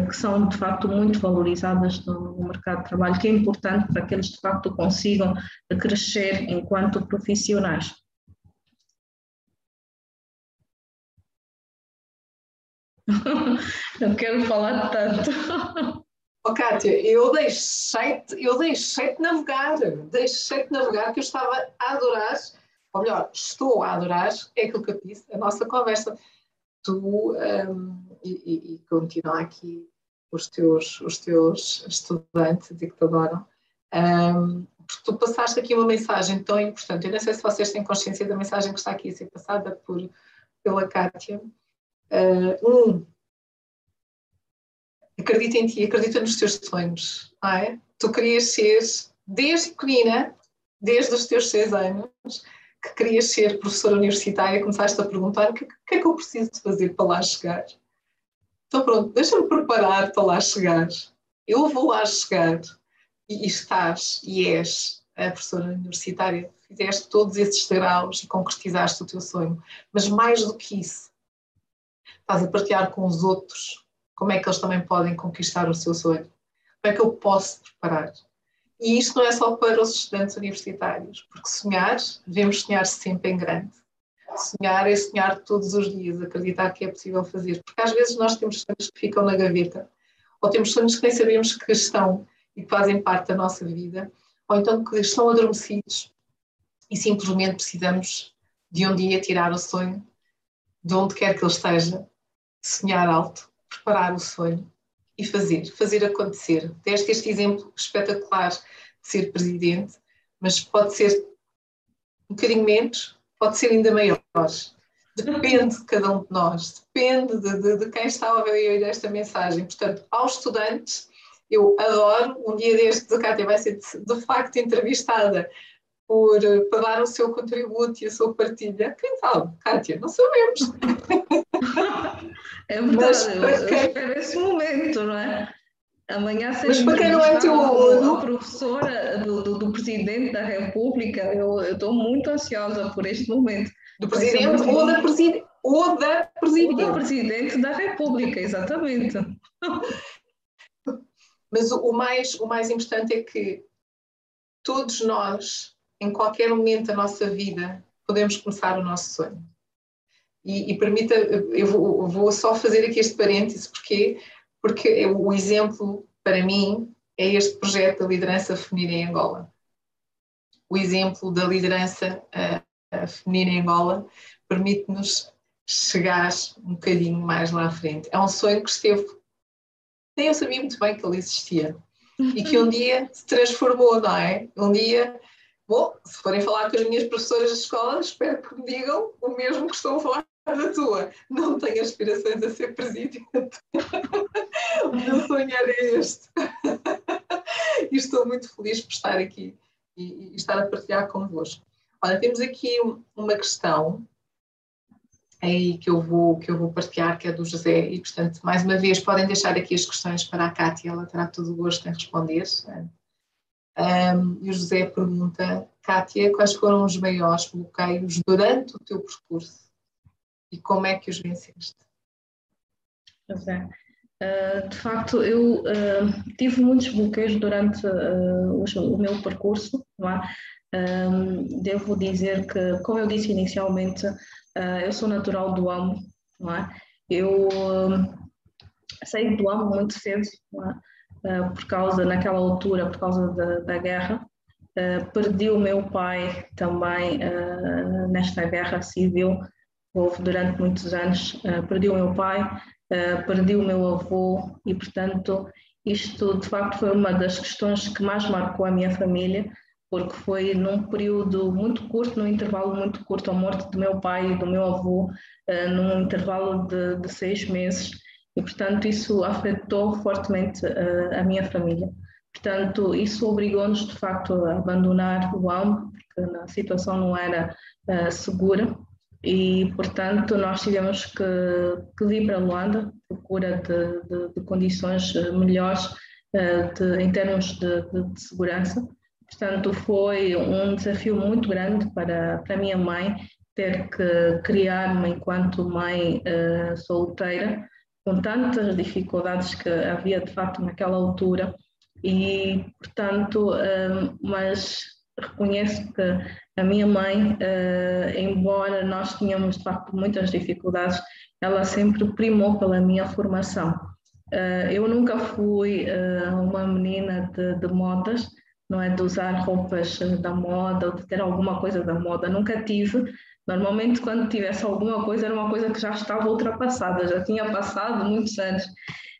que são de facto muito valorizadas no, mercado de trabalho, que é importante para que eles de facto consigam crescer enquanto profissionais. Não quero falar tanto. Oh, Kátia, eu deixei-te deixei navegar, deixei-te navegar que eu estava a adorar, ou melhor, estou a adorar, é aquilo que eu disse, a nossa conversa. Tu, um, e, e, continua aqui os teus, os teus estudantes e que te adoram, um, tu passaste aqui uma mensagem tão importante. Eu não sei se vocês têm consciência da mensagem que está aqui a ser passada por, pela Kátia. Uh, um, acredita em ti, acredita nos teus sonhos, não é? Tu querias ser, desde pequenina, desde os teus seis anos, que querias ser professora universitária, começaste a perguntar o que, que, é que eu preciso de fazer para lá chegar. Então pronto, deixa-me preparar para lá chegar. Eu vou lá chegar e, e estás e és a professora universitária. Fizeste todos esses graus e concretizaste o teu sonho. Mas mais do que isso, estás a partilhar com os outros como é que eles também podem conquistar o seu sonho. Como é que eu posso preparar? E isto não é só para os estudantes universitários, porque sonhar, devemos sonhar sempre em grande. Sonhar é sonhar todos os dias, acreditar que é possível fazer. Porque às vezes nós temos sonhos que ficam na gaveta, ou temos sonhos que nem sabemos que estão e que fazem parte da nossa vida, ou então que estão adormecidos e simplesmente precisamos de um dia tirar o sonho, de onde quer que ele esteja, sonhar alto, preparar o sonho e fazer, fazer acontecer. Deste este exemplo espetacular de ser presidente, mas pode ser um bocadinho menos, pode ser ainda maior. Depende de cada um de nós, depende de, de, de quem está a ouvir esta mensagem. Portanto, aos estudantes, eu adoro, um dia destes a Cátia vai ser de, de facto entrevistada por, para dar o seu contributo e a sua partilha. Quem sabe, Cátia, não sabemos. É verdade, Mas, eu, eu espero esse momento, não é? Amanhã Mas para quem não é teu aluno... professora do, do, do, Presidente da República, eu estou muito ansiosa por este momento. Do Presidente ou da, preside... ou da Presidente? do Presidente da República, exatamente. Mas o, o, mais, o mais importante é que todos nós, em qualquer momento da nossa vida, podemos começar o nosso sonho. E, e permita, eu vou, vou, só fazer aqui este parêntese, porque, porque o exemplo, para mim, é este projeto da liderança feminina em Angola. O exemplo da liderança uh, feminina em Angola permite-nos chegar um bocadinho mais lá à frente. É um sonho que esteve, nem eu sabia muito bem que ele existia, e que um dia se transformou, não é? Um dia Bom, se forem falar com as minhas professoras de escola, espero que me digam o mesmo que estão a falar da tua. Não tenho aspirações a ser presidente. o meu sonho era este. e estou muito feliz por estar aqui e, e estar a partilhar convosco. Olha, temos aqui uma questão aí que eu vou que eu vou partilhar que é do José e portanto mais uma vez podem deixar aqui as questões para a Cátia ela terá todo o gosto em responder um, e o José pergunta Cátia quais foram os maiores bloqueios durante o teu percurso e como é que os venceste? Pois é. Uh, de facto, eu uh, tive muitos bloqueios durante uh, o, meu percurso. É? devo dizer que, como eu disse inicialmente, eu sou natural do AMO. É? Eu saí do AMO muito cedo, é? por causa, naquela altura, por causa da guerra. perdi o meu pai também nesta guerra civil houve durante muitos anos. Uh, perdi o meu pai, uh, perdi o meu avô e, portanto, isto de facto foi uma das questões que mais marcou a minha família, porque foi num período muito curto, num intervalo muito curto, a morte do meu pai e do meu avô, uh, num intervalo de, de, seis meses, e portanto isso afetou fortemente a minha família. Portanto, isso obrigou-nos de facto a abandonar o AMB, porque a situação não era segura, e, portanto, nós tivemos que, que vir para Luanda, procura de, de, de condições eh, melhores eh, de, em termos de, de, segurança. Portanto, foi um desafio muito grande para, para a minha mãe ter que criar-me enquanto mãe uh, solteira, com tantas dificuldades que havia de facto naquela altura. E, portanto, uh, mas reconheço que a minha mãe, uh, embora nós tínhamos de facto muitas dificuldades, ela sempre primou pela minha formação. Uh, eu nunca fui uh, uma menina de, de, modas, não é de usar roupas da moda ou de ter alguma coisa da moda, nunca tive. Normalmente, quando tivesse alguma coisa, era uma coisa que já estava ultrapassada, já tinha passado muitos anos.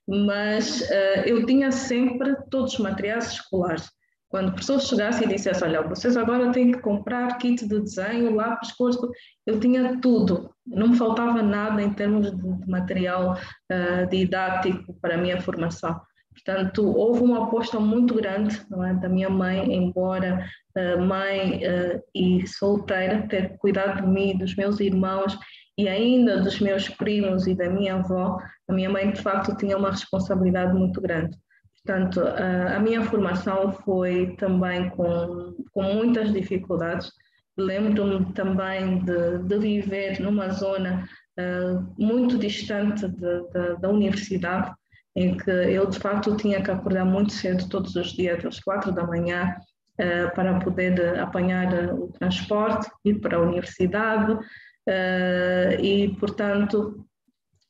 Mas eu tinha sempre todos os materiais escolares Quando a pessoa chegasse e dissesse, olha, vocês agora têm que comprar kit de desenho, lápis, cores, eu tinha tudo, não me faltava nada em termos de, material uh, didático para a minha formação. Portanto, houve uma aposta muito grande é, da minha mãe, embora uh, mãe uh, e solteira, ter cuidado de mim, dos meus irmãos e ainda dos meus primos e da minha avó, a minha mãe de facto tinha uma responsabilidade muito grande. Portanto, a, minha formação foi também com, com muitas dificuldades. Lembro-me também de, de, viver numa zona uh, muito distante de, de, da universidade, em que eu de facto tinha que acordar muito cedo todos os dias, às quatro da manhã, uh, para poder apanhar o transporte, ir para a universidade, uh, e portanto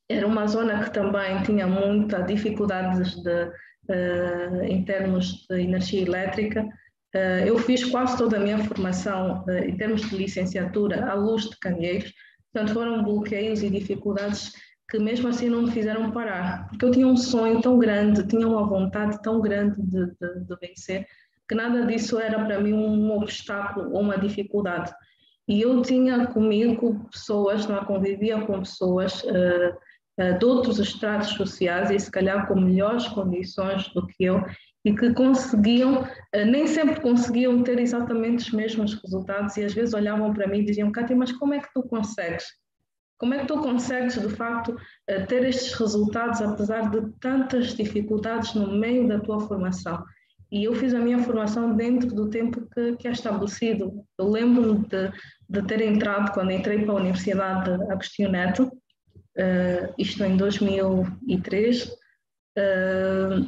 era uma zona que também tinha muita dificuldades de uh, em termos de energia elétrica. Uh, eu fiz quase toda a minha formação uh, em termos de licenciatura à luz de candeeiros, portanto foram bloqueios e dificuldades que mesmo assim não me fizeram parar, porque eu tinha um sonho tão grande, tinha uma vontade tão grande de, de, de vencer, que nada disso era para mim um obstáculo ou uma dificuldade. E eu tinha comigo pessoas, não convivia com pessoas uh, de outros estratos sociais e se calhar com melhores condições do que eu e que conseguiam, eh, nem sempre conseguiam ter exatamente os mesmos resultados e às vezes olhavam para mim e diziam, Cátia, mas como é que tu consegues? Como é que tu consegues, de facto, eh, ter estes resultados apesar de tantas dificuldades no meio da tua formação? E eu fiz a minha formação dentro do tempo que, que é estabelecido. Eu lembro-me de, de ter entrado, quando entrei para a Universidade Agostinho Neto, uh, isto em 2003, uh, eh,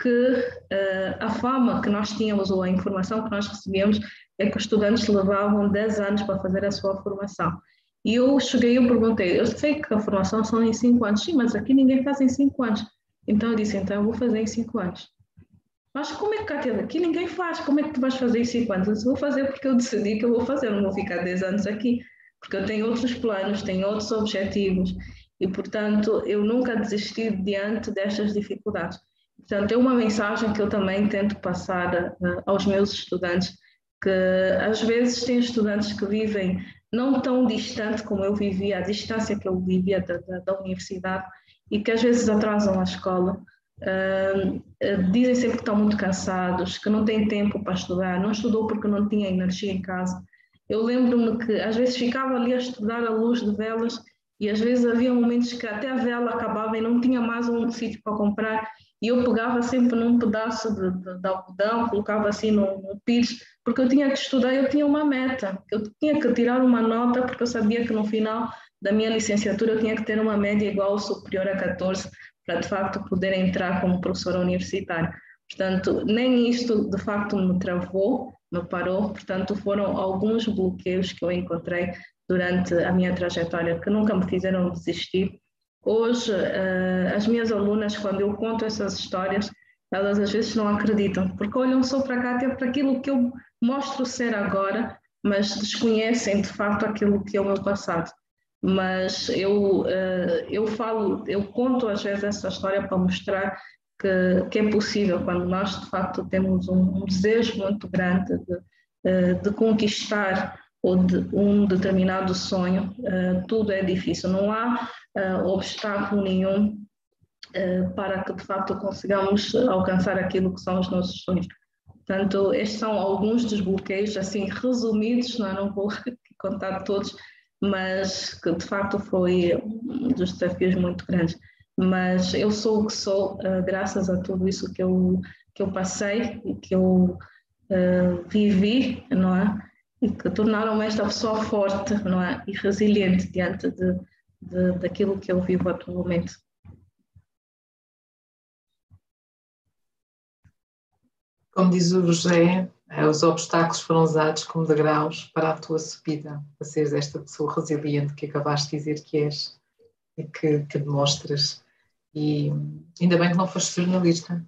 que uh, a fama que nós tínhamos ou a informação que nós recebíamos é que os estudantes levavam 10 anos para fazer a sua formação. E eu cheguei e perguntei, eu sei que a formação são em 5 anos, sim, mas aqui ninguém faz em 5 anos. Então eu disse, então eu vou fazer em 5 anos. Mas como é que, Cátia, aqui ninguém faz, como é que tu vais fazer em 5 anos? Eu disse, vou fazer porque eu decidi que eu vou fazer, não vou ficar 10 anos aqui porque eu tenho outros planos, tenho outros objetivos e, portanto, eu nunca desisti diante destas dificuldades. Portanto, é uma mensagem que eu também tento passar uh, aos meus estudantes, que às vezes tem estudantes que vivem não tão distante como eu vivia, a distância que eu vivia da, da, da universidade, e que às vezes atrasam a escola. Uh, uh, dizem sempre que estão muito cansados, que não têm tempo para estudar, não estudou porque não tinha energia em casa. Eu lembro-me que às vezes ficava ali a estudar à luz de velas e às vezes havia momentos que até a vela acabava e não tinha mais um sítio para comprar e eu pegava sempre num pedaço de, de, de algodão, colocava assim no, no pires, porque eu tinha que estudar, eu tinha uma meta, eu tinha que tirar uma nota porque eu sabia que no final da minha licenciatura eu tinha que ter uma média igual ou superior a 14 para de facto poder entrar como professora universitária. Portanto, nem isto de facto me travou, me parou, portanto, foram alguns bloqueios que eu encontrei durante a minha trajetória que nunca me fizeram desistir. Hoje, uh, as minhas alunas, quando eu conto essas histórias, elas às vezes não acreditam, porque olham só para cá até para aquilo que eu mostro ser agora, mas desconhecem de facto aquilo que é o meu passado. Mas eu, uh, eu falo, eu conto às vezes essa história para mostrar que, que é possível quando nós, de facto, temos um, um desejo muito grande de, eh, de conquistar ou de um determinado sonho, uh, tudo é difícil. Não há uh, obstáculo nenhum para que, de facto, consigamos alcançar aquilo que são os nossos sonhos. Portanto, estes são alguns dos bloqueios, assim, resumidos, não, é? não vou contar todos, mas que, de facto, foi um dos desafios muito grandes mas eu sou o que sou uh, graças a tudo isso que eu, que eu passei e que eu uh, vivi, não é? E que tornaram-me esta pessoa forte, não é? E resiliente diante de, de, daquilo que eu vivo atualmente. Como diz o José, eh, os obstáculos foram usados como degraus para a tua subida, para seres esta pessoa resiliente que acabaste de dizer que és e que, que demonstras e ainda bem que não foste jornalista.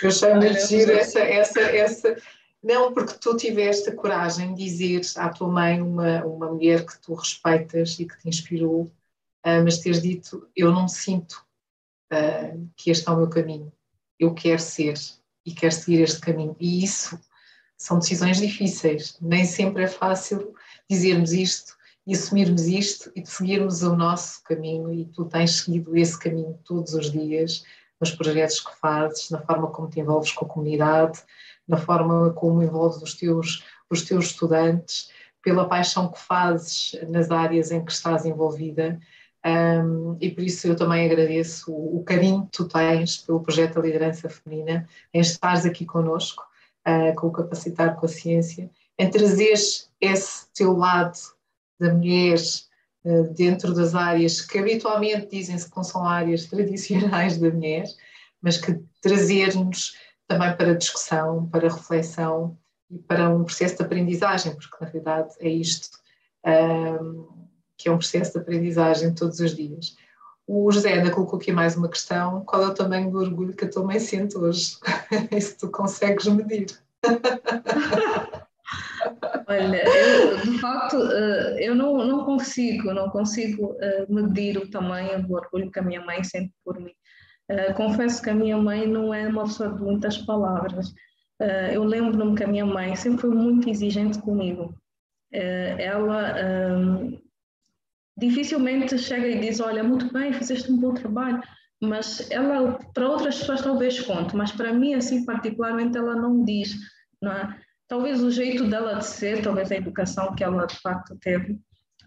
Eu achei muito giro essa, essa, essa. Não, porque tu tiveste a coragem de dizer à tua mãe, uma, uma mulher que tu respeitas e que te inspirou, uh, mas teres dito: Eu não sinto uh, que este é o meu caminho. Eu quero ser e quero seguir este caminho. E isso são decisões difíceis. Nem sempre é fácil dizermos isto e assumirmos isto e de seguirmos o nosso caminho. E tu tens seguido esse caminho todos os dias, nos projetos que fazes, na forma como te envolves com a comunidade, na forma como envolves os teus, os teus estudantes, pela paixão que fazes nas áreas em que estás envolvida. Um, e por isso eu também agradeço o, o, carinho que tu tens pelo projeto da liderança feminina, em estares aqui connosco, uh, com o Capacitar com a Ciência, em trazeres esse teu lado da mulher uh, dentro das áreas que habitualmente dizem-se que são áreas tradicionais da mulher, mas que trazer-nos também para discussão, para reflexão e para um processo de aprendizagem, porque na realidade é isto um, que é um processo de aprendizagem todos os dias. O José ainda colocou aqui mais uma questão: qual é o tamanho do orgulho que a tua mãe sente hoje? Isso tu consegues medir. Olha, eu, de facto, eh, eu não, não consigo, não consigo eh, medir o tamanho do orgulho que a minha mãe sente por mim. Eh, confesso que a minha mãe não é uma pessoa de muitas palavras. eu lembro-me que a minha mãe sempre foi muito exigente comigo. ela dificilmente chega e diz: Olha, muito bem, fizeste um bom trabalho, mas ela, para outras pessoas, talvez conte, mas para mim, assim, particularmente, ela não diz, não é? Talvez o jeito dela de ser, talvez a educação que ela de facto teve,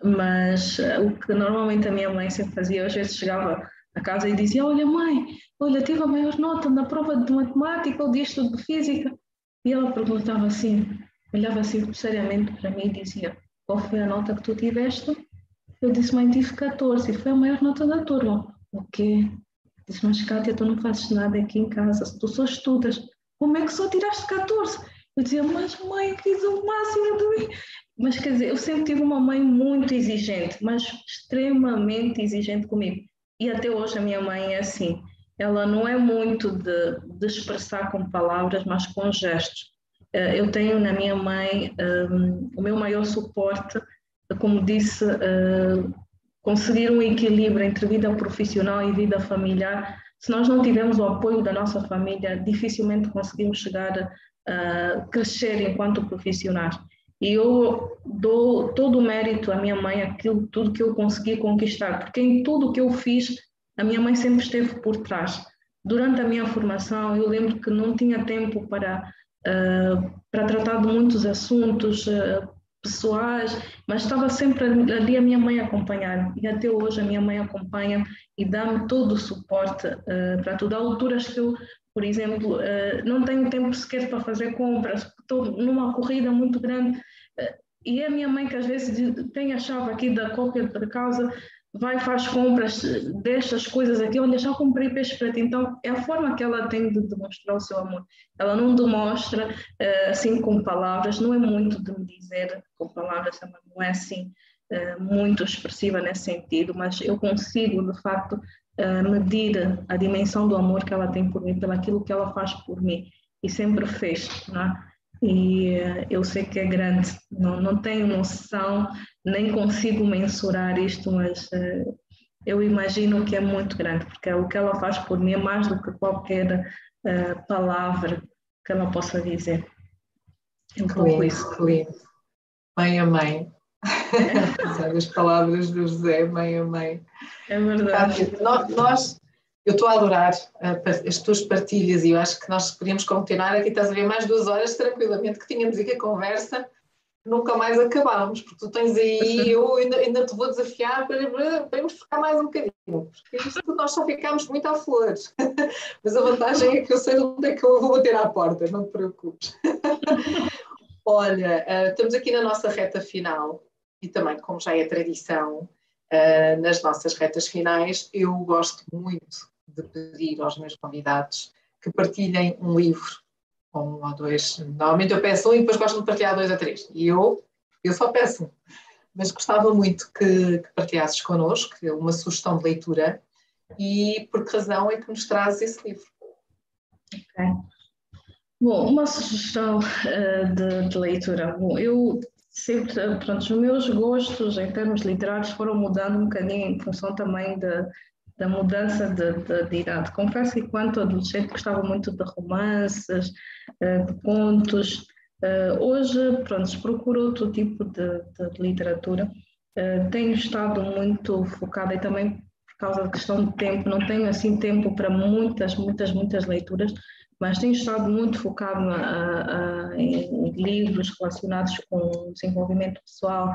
mas uh, o que normalmente a minha mãe sempre fazia, às vezes chegava a casa e dizia: Olha, mãe, olha, tive a maior nota na prova de matemática ou disto de física. E ela perguntava assim, olhava assim seriamente para mim e dizia: Qual foi a nota que tu tiveste? Eu disse, mãe, tive 14 e foi a maior nota da turma. O quê? Disse, mas Kátia, tu não fazes nada aqui em casa, tu só estudas. Como é que só tiraste 14? Eu dizia, mas mãe, fiz o máximo de mim. Mas quer dizer, eu sempre tive uma mãe muito exigente, mas extremamente exigente comigo. E até hoje a minha mãe é assim. Ela não é muito de, de expressar com palavras, mas com gestos. Eh, eu tenho na minha mãe um, o meu maior suporte como disse, uh, conseguir um equilíbrio entre vida profissional e vida familiar. Se nós não tivermos o apoio da nossa família, dificilmente conseguimos chegar a crescer enquanto profissionais. E eu dou todo o mérito à minha mãe, aquilo tudo que eu consegui conquistar, porque em tudo que eu fiz, a minha mãe sempre esteve por trás. Durante a minha formação, eu lembro que não tinha tempo para, uh, para tratar de muitos assuntos, uh, pessoais, mas estava sempre ali a minha mãe acompanhar e até hoje a minha mãe acompanha e dá-me todo o suporte uh, para tudo. Há alturas que eu, por exemplo, uh, não tenho tempo sequer para fazer compras, estou numa corrida muito grande uh, e é a minha mãe que às vezes tem a chave aqui da da casa vai, faz compras, destas coisas aqui, olha, já comprei peixe para ti. Então, é a forma que ela tem de demonstrar o seu amor. Ela não demonstra assim com palavras, não é muito de me dizer com palavras, não é assim muito expressiva nesse sentido, mas eu consigo, de facto, uh, medir a dimensão do amor que ela tem por mim, pelo aquilo que ela faz por mim. E sempre fez, não é? e eu sei que é grande, não, não tenho noção nem consigo mensurar isto, mas uh, eu imagino que é muito grande, porque o que ela faz por mim é mais do que qualquer palavra que ela possa dizer. Um pouco isso. Lindo. Mãe a mãe. As palavras do José, mãe a mãe. É verdade. Nós, nós eu estou a adorar uh, as tuas partilhas e eu acho que nós podíamos continuar aqui, estás a ver, mais duas horas tranquilamente, que tínhamos aqui a conversa nunca mais acabámos, porque tu tens aí, eu ainda, ainda te vou desafiar para, para, irmos ficar mais um bocadinho, porque isto nós só ficámos muito à flor. Mas a vantagem é que eu sei onde é que eu vou bater à porta, não te preocupes. Olha, uh, estamos aqui na nossa reta final e também, como já é tradição, uh, nas nossas retas finais, eu gosto muito de pedir aos meus convidados que partilhem um livro um ou dois. Normalmente eu peço um e depois gosto de partilhar dois a três. E eu, eu só peço. Mas gostava muito que, que partilhasses connosco uma sugestão de leitura e por que razão é que nos trazes esse livro. Ok. Bom, uma sugestão uh, de, de, leitura. Bom, eu sempre, pronto, os meus gostos em termos literários foram mudando um bocadinho em função também de, da mudança de, de, de, idade. Confesso que, enquanto adolescente, gostava muito de romances, uh, de contos. Uh, hoje, pronto, procuro outro tipo de, de literatura. Uh, tenho estado muito focada e também por causa da questão de tempo, não tenho assim tempo para muitas, muitas, muitas leituras, mas tenho estado muito focado em livros relacionados com desenvolvimento pessoal,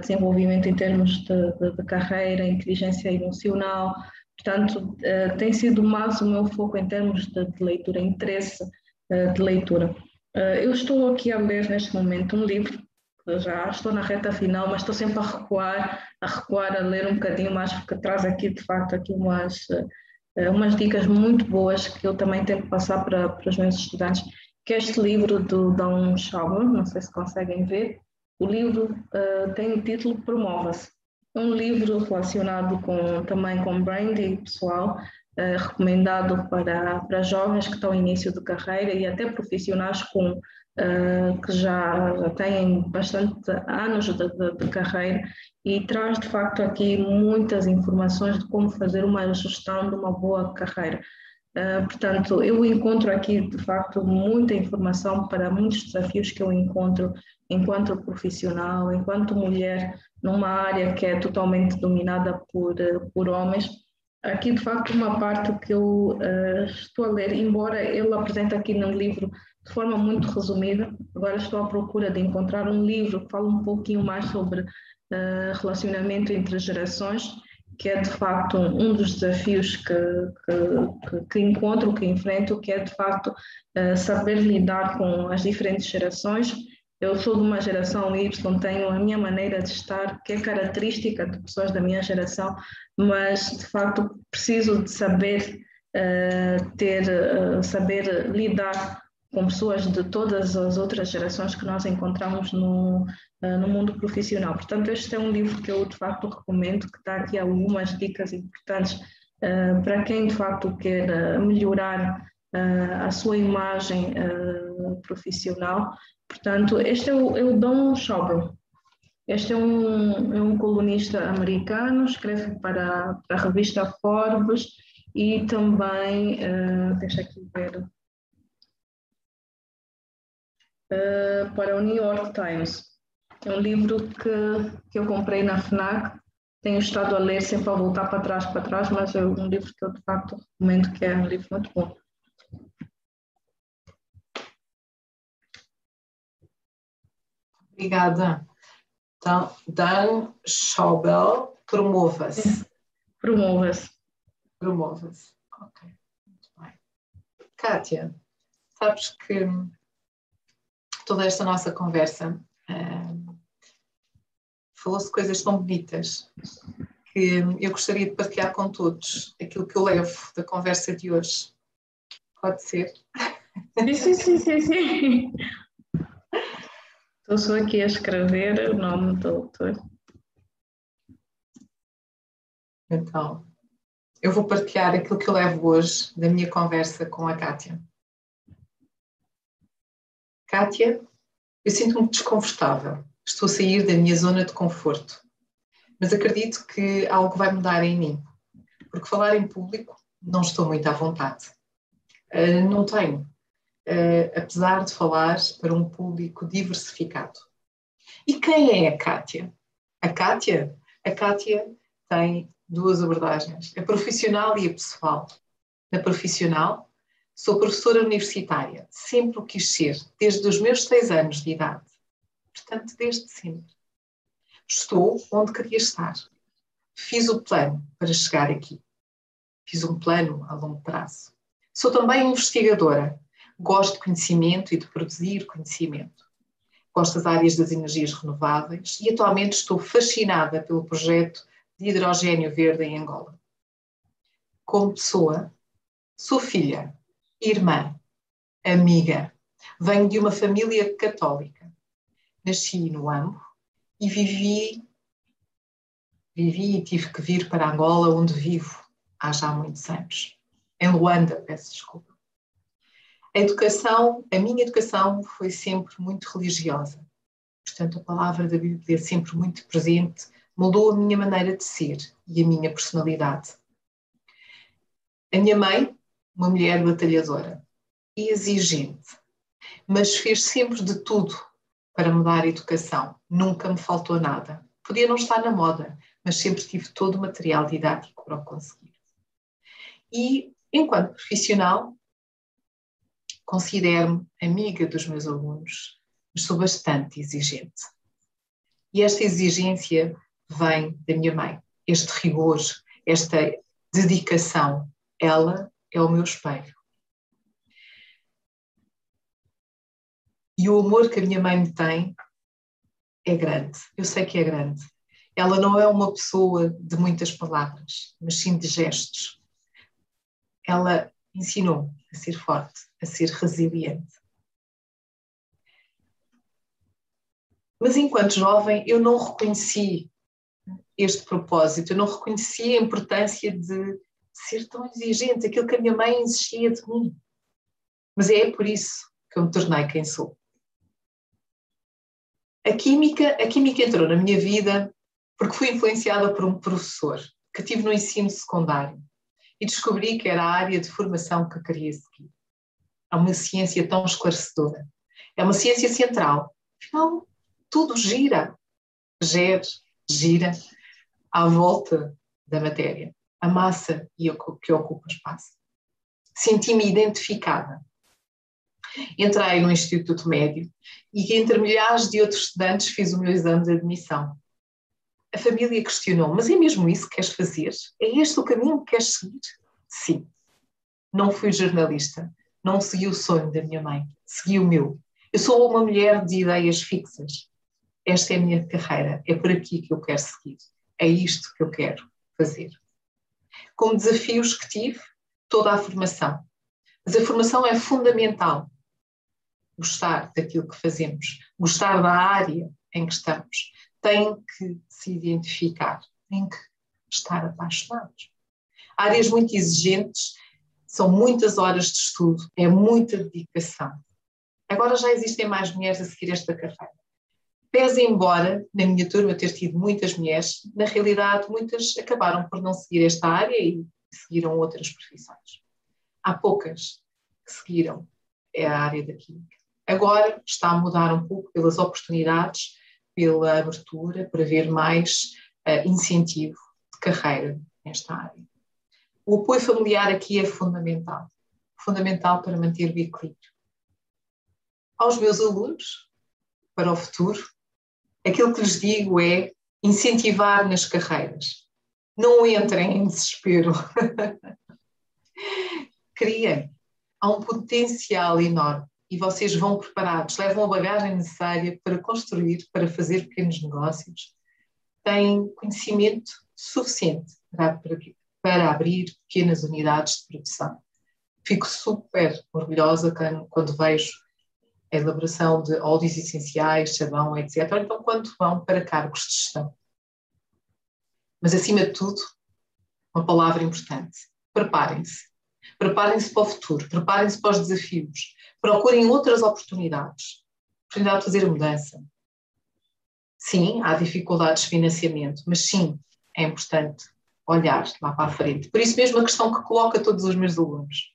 desenvolvimento em termos de, de, de, carreira, inteligência emocional. Portanto, tem sido mais o meu foco em termos de, de leitura, interesse de leitura. eu estou aqui a ler neste momento um livro, já estou na reta final, mas estou sempre a recuar, a recuar, a ler um bocadinho mais, porque traz aqui, de facto, aqui umas eh, umas dicas muito boas que eu também tento passar para, para os meus estudantes, que é este livro do Don Schauber, não sei se conseguem ver. O livro uh, tem o título Promova-se. É um livro relacionado com, também com branding pessoal, uh, recomendado para, para jovens que estão em início de carreira e até profissionais com uh, que já, já têm bastante anos de, de, de, carreira e traz de facto aqui muitas informações de como fazer uma gestão de uma boa carreira. Uh, portanto, eu encontro aqui de facto muita informação para muitos desafios que eu encontro enquanto profissional, enquanto mulher numa área que é totalmente dominada por, por homens. Aqui, de facto, uma parte que eu uh, estou a ler, embora ele apresente aqui no livro de forma muito resumida. Agora estou à procura de encontrar um livro que fala um pouquinho mais sobre uh, relacionamento entre gerações, que é de facto um dos desafios que, que, que encontro, que enfrento, que é de facto uh, saber lidar com as diferentes gerações. Eu sou de uma geração Y, tenho a minha maneira de estar, que é característica de pessoas da minha geração, mas de facto preciso de saber uh, ter, uh, saber lidar com pessoas de todas as outras gerações que nós encontramos no, uh, no mundo profissional. Portanto, este é um livro que eu de facto recomendo, que dá aqui algumas dicas importantes para quem de facto quer uh, a sua imagem profissional. Portanto, este é o, é o Don Schauber. Este é um, é um colunista americano, escreve para, para a revista Forbes e também, deixa aqui ver, uh, para o New York Times. É um livro que, que eu comprei na FNAC, tenho estado a ler sempre a voltar para trás, para trás, mas é um livro que eu de facto recomendo, que é um livro muito bom. Obrigada. Então, Dan Schaubel, promova-se. Promova-se. Promova-se. Ok, muito bem. Kátia, sabes que toda esta nossa conversa, uh, falou-se coisas tão bonitas que eu gostaria de partilhar com todos aquilo que eu levo da conversa de hoje. Pode ser? Sim, sim, sim, sim. Estou só aqui a escrever o nome do autor. Então, eu vou partilhar aquilo que eu levo hoje da minha conversa com a Kátia. Kátia, eu sinto-me desconfortável. Estou a sair da minha zona de conforto. Mas acredito que algo vai mudar em mim. Porque falar em público não estou muito à vontade. Uh, não tenho. Uh, apesar de falar para um público diversificado. E quem é a Kátia? A Kátia? A Kátia tem duas abordagens, a profissional e a pessoal. Na profissional, Sou professora universitária, sempre o quis ser, desde os meus seis anos de idade. Portanto, desde sempre. Estou onde queria estar. Fiz o plano para chegar aqui. Fiz um plano a longo prazo. Sou também investigadora. Gosto de conhecimento e de produzir conhecimento. Gosto das áreas das energias renováveis e atualmente estou fascinada pelo projeto de hidrogênio verde em Angola. Como pessoa, sou filha irmã, amiga. Venho de uma família católica. Nasci no Ambo e vivi, vivi e tive que vir para Angola, onde vivo há já muitos anos. Em Luanda, peço desculpa. A educação, a minha educação foi sempre muito religiosa. Portanto, a palavra da Bíblia sempre muito presente moldou a minha maneira de ser e a minha personalidade. A minha mãe, uma mulher batalhadora, exigente, mas fez sempre de tudo para me dar educação. Nunca me faltou nada. Podia não estar na moda, mas sempre tive todo o material didático para o conseguir. E, enquanto profissional, considero-me amiga dos meus alunos, mas sou bastante exigente. E esta exigência vem da minha mãe. Este rigor, esta dedicação, ela é o meu espelho. E o amor que a minha mãe me tem é grande. Eu sei que é grande. Ela não é uma pessoa de muitas palavras, mas sim de gestos. Ela ensinou a ser forte, a ser resiliente. Mas enquanto jovem, eu não reconheci este propósito, eu não reconheci a importância de ser tão exigente, aquilo que a minha mãe exigia de mim. Mas é por isso que eu me tornei quem sou. A química, a química entrou na minha vida porque fui influenciada por um professor que tive no ensino secundário e descobri que era a área de formação que queria seguir. É uma ciência tão esclarecedora. É uma ciência central. Afinal, tudo gira, gera, gira à volta da matéria, a massa que ocupa o espaço. Senti-me identificada Entrei no Instituto Médio e, entre milhares de outros estudantes, fiz o meu exame de admissão. A família questionou: Mas é mesmo isso que queres fazer? É este o caminho que queres seguir? Sim. Não fui jornalista, não segui o sonho da minha mãe, segui o meu. Eu sou uma mulher de ideias fixas. Esta é a minha carreira, é por aqui que eu quero seguir, é isto que eu quero fazer. Como desafios que tive, toda a formação. Mas a formação é fundamental gostar daquilo que fazemos, gostar da área em que estamos, tem que se identificar, tem que estar apaixonados. Áreas muito exigentes, são muitas horas de estudo, é muita dedicação. Agora já existem mais mulheres a seguir esta carreira. Pese embora, na minha turma, ter tido muitas mulheres, na realidade muitas acabaram por não seguir esta área e seguiram outras profissões. Há poucas que seguiram a área da química. Agora está a mudar um pouco pelas oportunidades, pela abertura, para ver mais uh, incentivo de carreira nesta área. O apoio familiar aqui é fundamental, fundamental para manter o equilíbrio. Aos meus alunos, para o futuro, aquilo que lhes digo é incentivar nas carreiras. Não entrem em desespero. Criem. Há um potencial enorme e vocês vão preparados, levam a bagagem necessária para construir, para fazer pequenos negócios, têm conhecimento suficiente para, para, abrir pequenas unidades de produção. Fico super orgulhosa quando, vejo a elaboração de óleos essenciais, sabão, etc. Então, quando vão para cargos de gestão. Mas, acima de tudo, uma palavra importante: preparem-se. Preparem-se para o futuro, preparem-se para os desafios, procurem outras oportunidades. Oportunidade de fazer mudança. Sim, há dificuldades de financiamento, mas sim, é importante olhar lá para a frente. Por isso mesmo a questão que coloco a todos os meus alunos.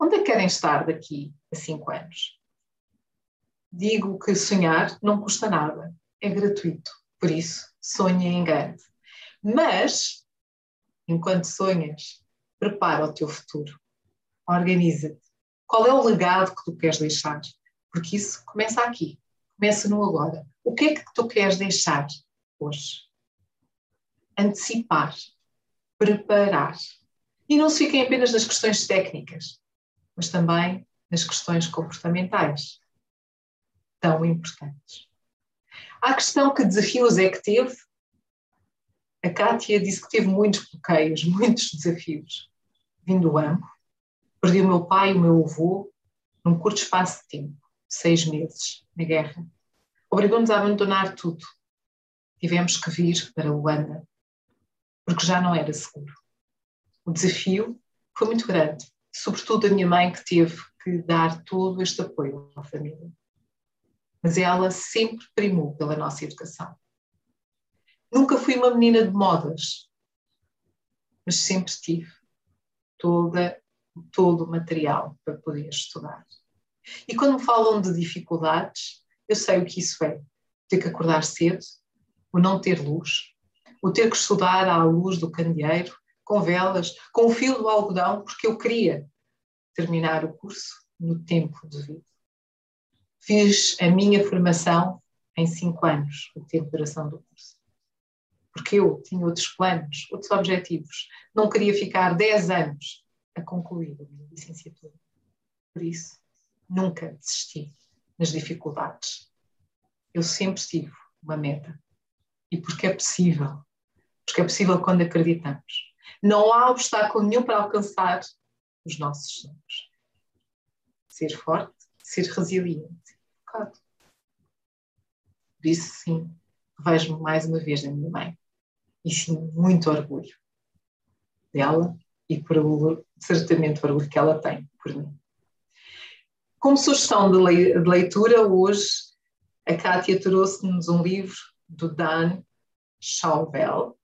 Onde é que querem estar daqui a cinco anos? Digo que sonhar não custa nada, é gratuito. Por isso, sonhem em grande. Mas, enquanto sonhas, prepara o teu futuro. Organiza-te. Qual é o legado que tu queres deixar? Porque isso começa aqui, começa no agora. O que é que tu queres deixar hoje? Antecipar, preparar. E não se fiquem apenas nas questões técnicas, mas também nas questões comportamentais, tão importantes. A questão que desafios é que teve? A Kátia disse que teve muitos bloqueios, muitos desafios. Vindo do amo, Perdi o meu pai e o meu avô num curto espaço de tempo, seis meses, na guerra. Obrigou-nos a abandonar tudo. Tivemos que vir para Luanda, porque já não era seguro. O desafio foi muito grande, sobretudo a minha mãe que teve que dar todo este apoio à família. Mas ela sempre primou pela nossa educação. Nunca fui uma menina de modas, mas sempre tive toda, todo o material para poder estudar. E quando me falam de dificuldades, eu sei o que isso é. Ter que acordar cedo, o não ter luz, o ter que estudar à luz do candeeiro, com velas, com o fio do algodão, porque eu queria terminar o curso no tempo devido. Fiz a minha formação em cinco anos, o tempo de duração do curso. Porque eu tinha outros planos, outros objetivos. Não queria ficar dez anos a concluir a minha licenciatura. Por isso, nunca desisti nas dificuldades. Eu sempre tive uma meta. E porque é possível. Porque é possível quando acreditamos. Não há obstáculo nenhum para alcançar os nossos sonhos. Ser forte, ser resiliente. Claro. Por isso, sim, vejo-me mais uma vez na minha mãe. E sim, muito orgulho dela e por certamente o orgulho que ela tem por mim. Como sugestão de leitura, hoje a Kátia trouxe-nos um livro do Dan Schauvel,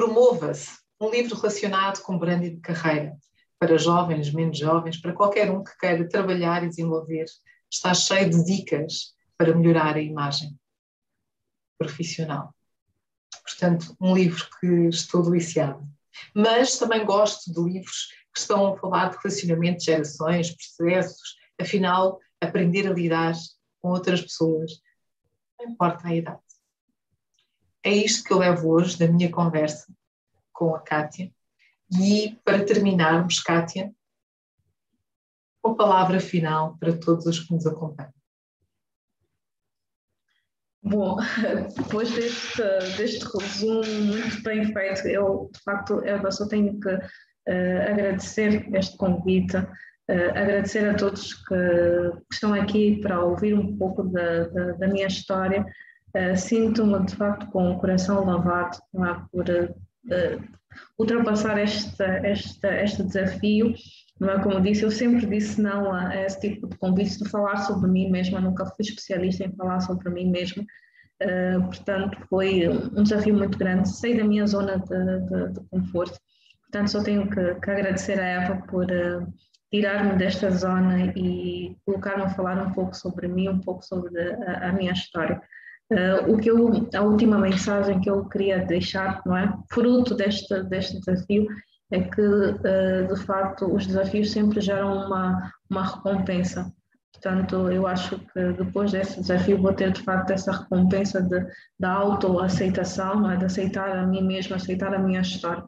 Promova-se, um livro relacionado com branding de carreira, para jovens, menos jovens, para qualquer um que queira trabalhar e desenvolver. Está cheio de dicas para melhorar a imagem profissional. Portanto, um livro que estou deliciada. Mas também gosto de livros que estão a falar de relacionamento de gerações, processos, afinal, aprender a lidar com outras pessoas, não importa a idade. É isto que eu levo hoje da minha conversa com a Kátia. E para terminarmos, Kátia, uma palavra final para todos os que nos acompanham. Bom, depois deste, deste resumo muito bem feito, eu de facto eu só tenho que uh, agradecer este convite, uh, agradecer a todos que, que, estão aqui para ouvir um pouco da, da, da minha história. Uh, Sinto-me de facto com o coração lavado é, por ultrapassar este, este, este desafio. Não é? Como disse, eu sempre disse não a, esse tipo de convites de falar sobre mim mesma, nunca fui especialista em falar sobre mim mesma. Uh, portanto, foi um desafio muito grande. Saí da minha zona de, de, de conforto. Portanto, só tenho que, que agradecer a Eva por uh, tirar-me desta zona e colocar-me a falar um pouco sobre mim, um pouco sobre a, a minha história. Uh, o que eu, a última mensagem que eu queria deixar, não é? Fruto deste, deste desafio, é que, uh, de facto, os desafios sempre geram uma, uma recompensa. Portanto, eu acho que depois desse desafio vou ter, de facto, essa recompensa de, da autoaceitação, não é? de aceitar a mim mesma, aceitar a minha história.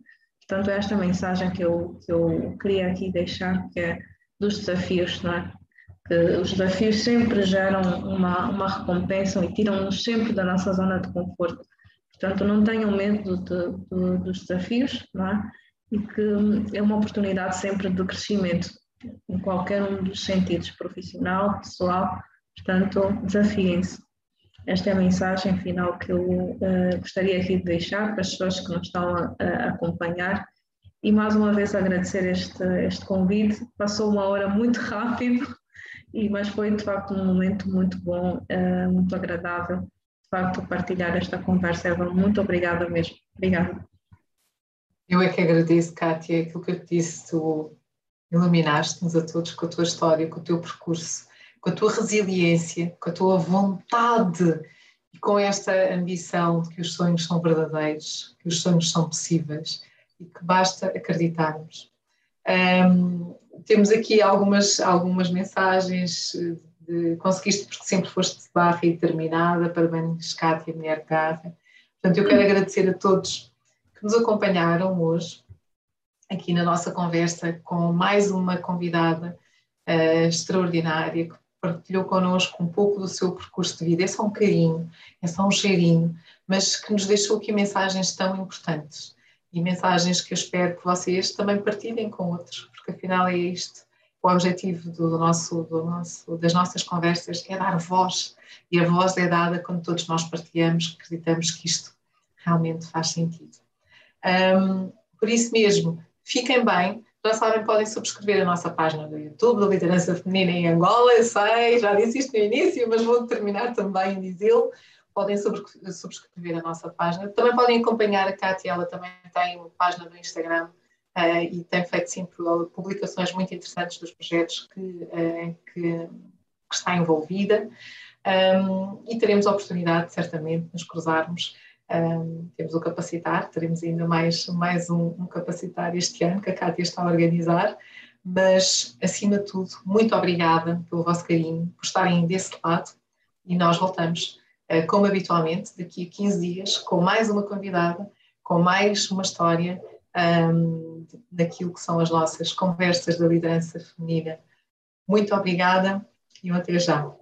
Portanto, é esta mensagem que eu, que eu queria aqui deixar, que é dos desafios, não é? Que os desafios sempre geram uma, uma recompensa e tiram-nos sempre da nossa zona de conforto. Portanto, não tenham medo de, de, dos desafios, não é? E que é uma oportunidade sempre de crescimento em qualquer um dos sentidos, profissional, pessoal. Portanto, desafiem-se. Esta é a mensagem final que eu uh, gostaria aqui de deixar para as pessoas que nos estão a, a acompanhar. E mais uma vez agradecer este, este convite. Passou uma hora muito rápido, e, mas foi de facto um momento muito bom, uh, muito agradável, de facto, partilhar esta conversa. Eva, muito obrigada mesmo. Obrigada. Eu é que agradeço, Kátia, aquilo que eu te disse, tu iluminaste-nos a todos com a tua história, com o teu percurso, com a tua resiliência, com a tua vontade e com esta ambição de que os sonhos são verdadeiros, que os sonhos são possíveis e que basta acreditarmos. Um, temos aqui algumas, algumas mensagens de conseguiste porque sempre foste barra e determinada, parabéns Cátia, mulher garra. Portanto, eu quero agradecer a todos que nos acompanharam hoje aqui na nossa conversa com mais uma convidada uh, extraordinária que partilhou connosco um pouco do seu percurso de vida. É só um carinho, é só um cheirinho, mas que nos deixou aqui mensagens tão importantes e mensagens que eu espero que vocês também partilhem com outros porque afinal é isto. O objetivo do nosso, do nosso, das nossas conversas é dar voz, e a voz é dada quando todos nós partilhamos, acreditamos que isto realmente faz sentido. Um, por isso mesmo, fiquem bem, já sabem, podem subscrever a nossa página do YouTube da Liderança Feminina em Angola, eu sei, já disse isto no início, mas vou terminar também em dizê-lo. Podem subscrever a nossa página. Também podem acompanhar a Cátia, ela também tem uma página no Instagram e tem feito sempre publicações muito interessantes dos projetos que, uh, que, que, está envolvida. Um, e teremos a oportunidade, certamente, de nos cruzarmos. Um, temos o Capacitar, teremos ainda mais, mais um, um Capacitar este ano, que a Cátia está a organizar. Mas, acima de tudo, muito obrigada pelo vosso carinho, por estarem desse lado. E nós voltamos, uh, como habitualmente, daqui a 15 dias, com mais uma convidada, com mais uma história um, daquilo que são as nossas conversas da liderança feminina. Muito obrigada e até já.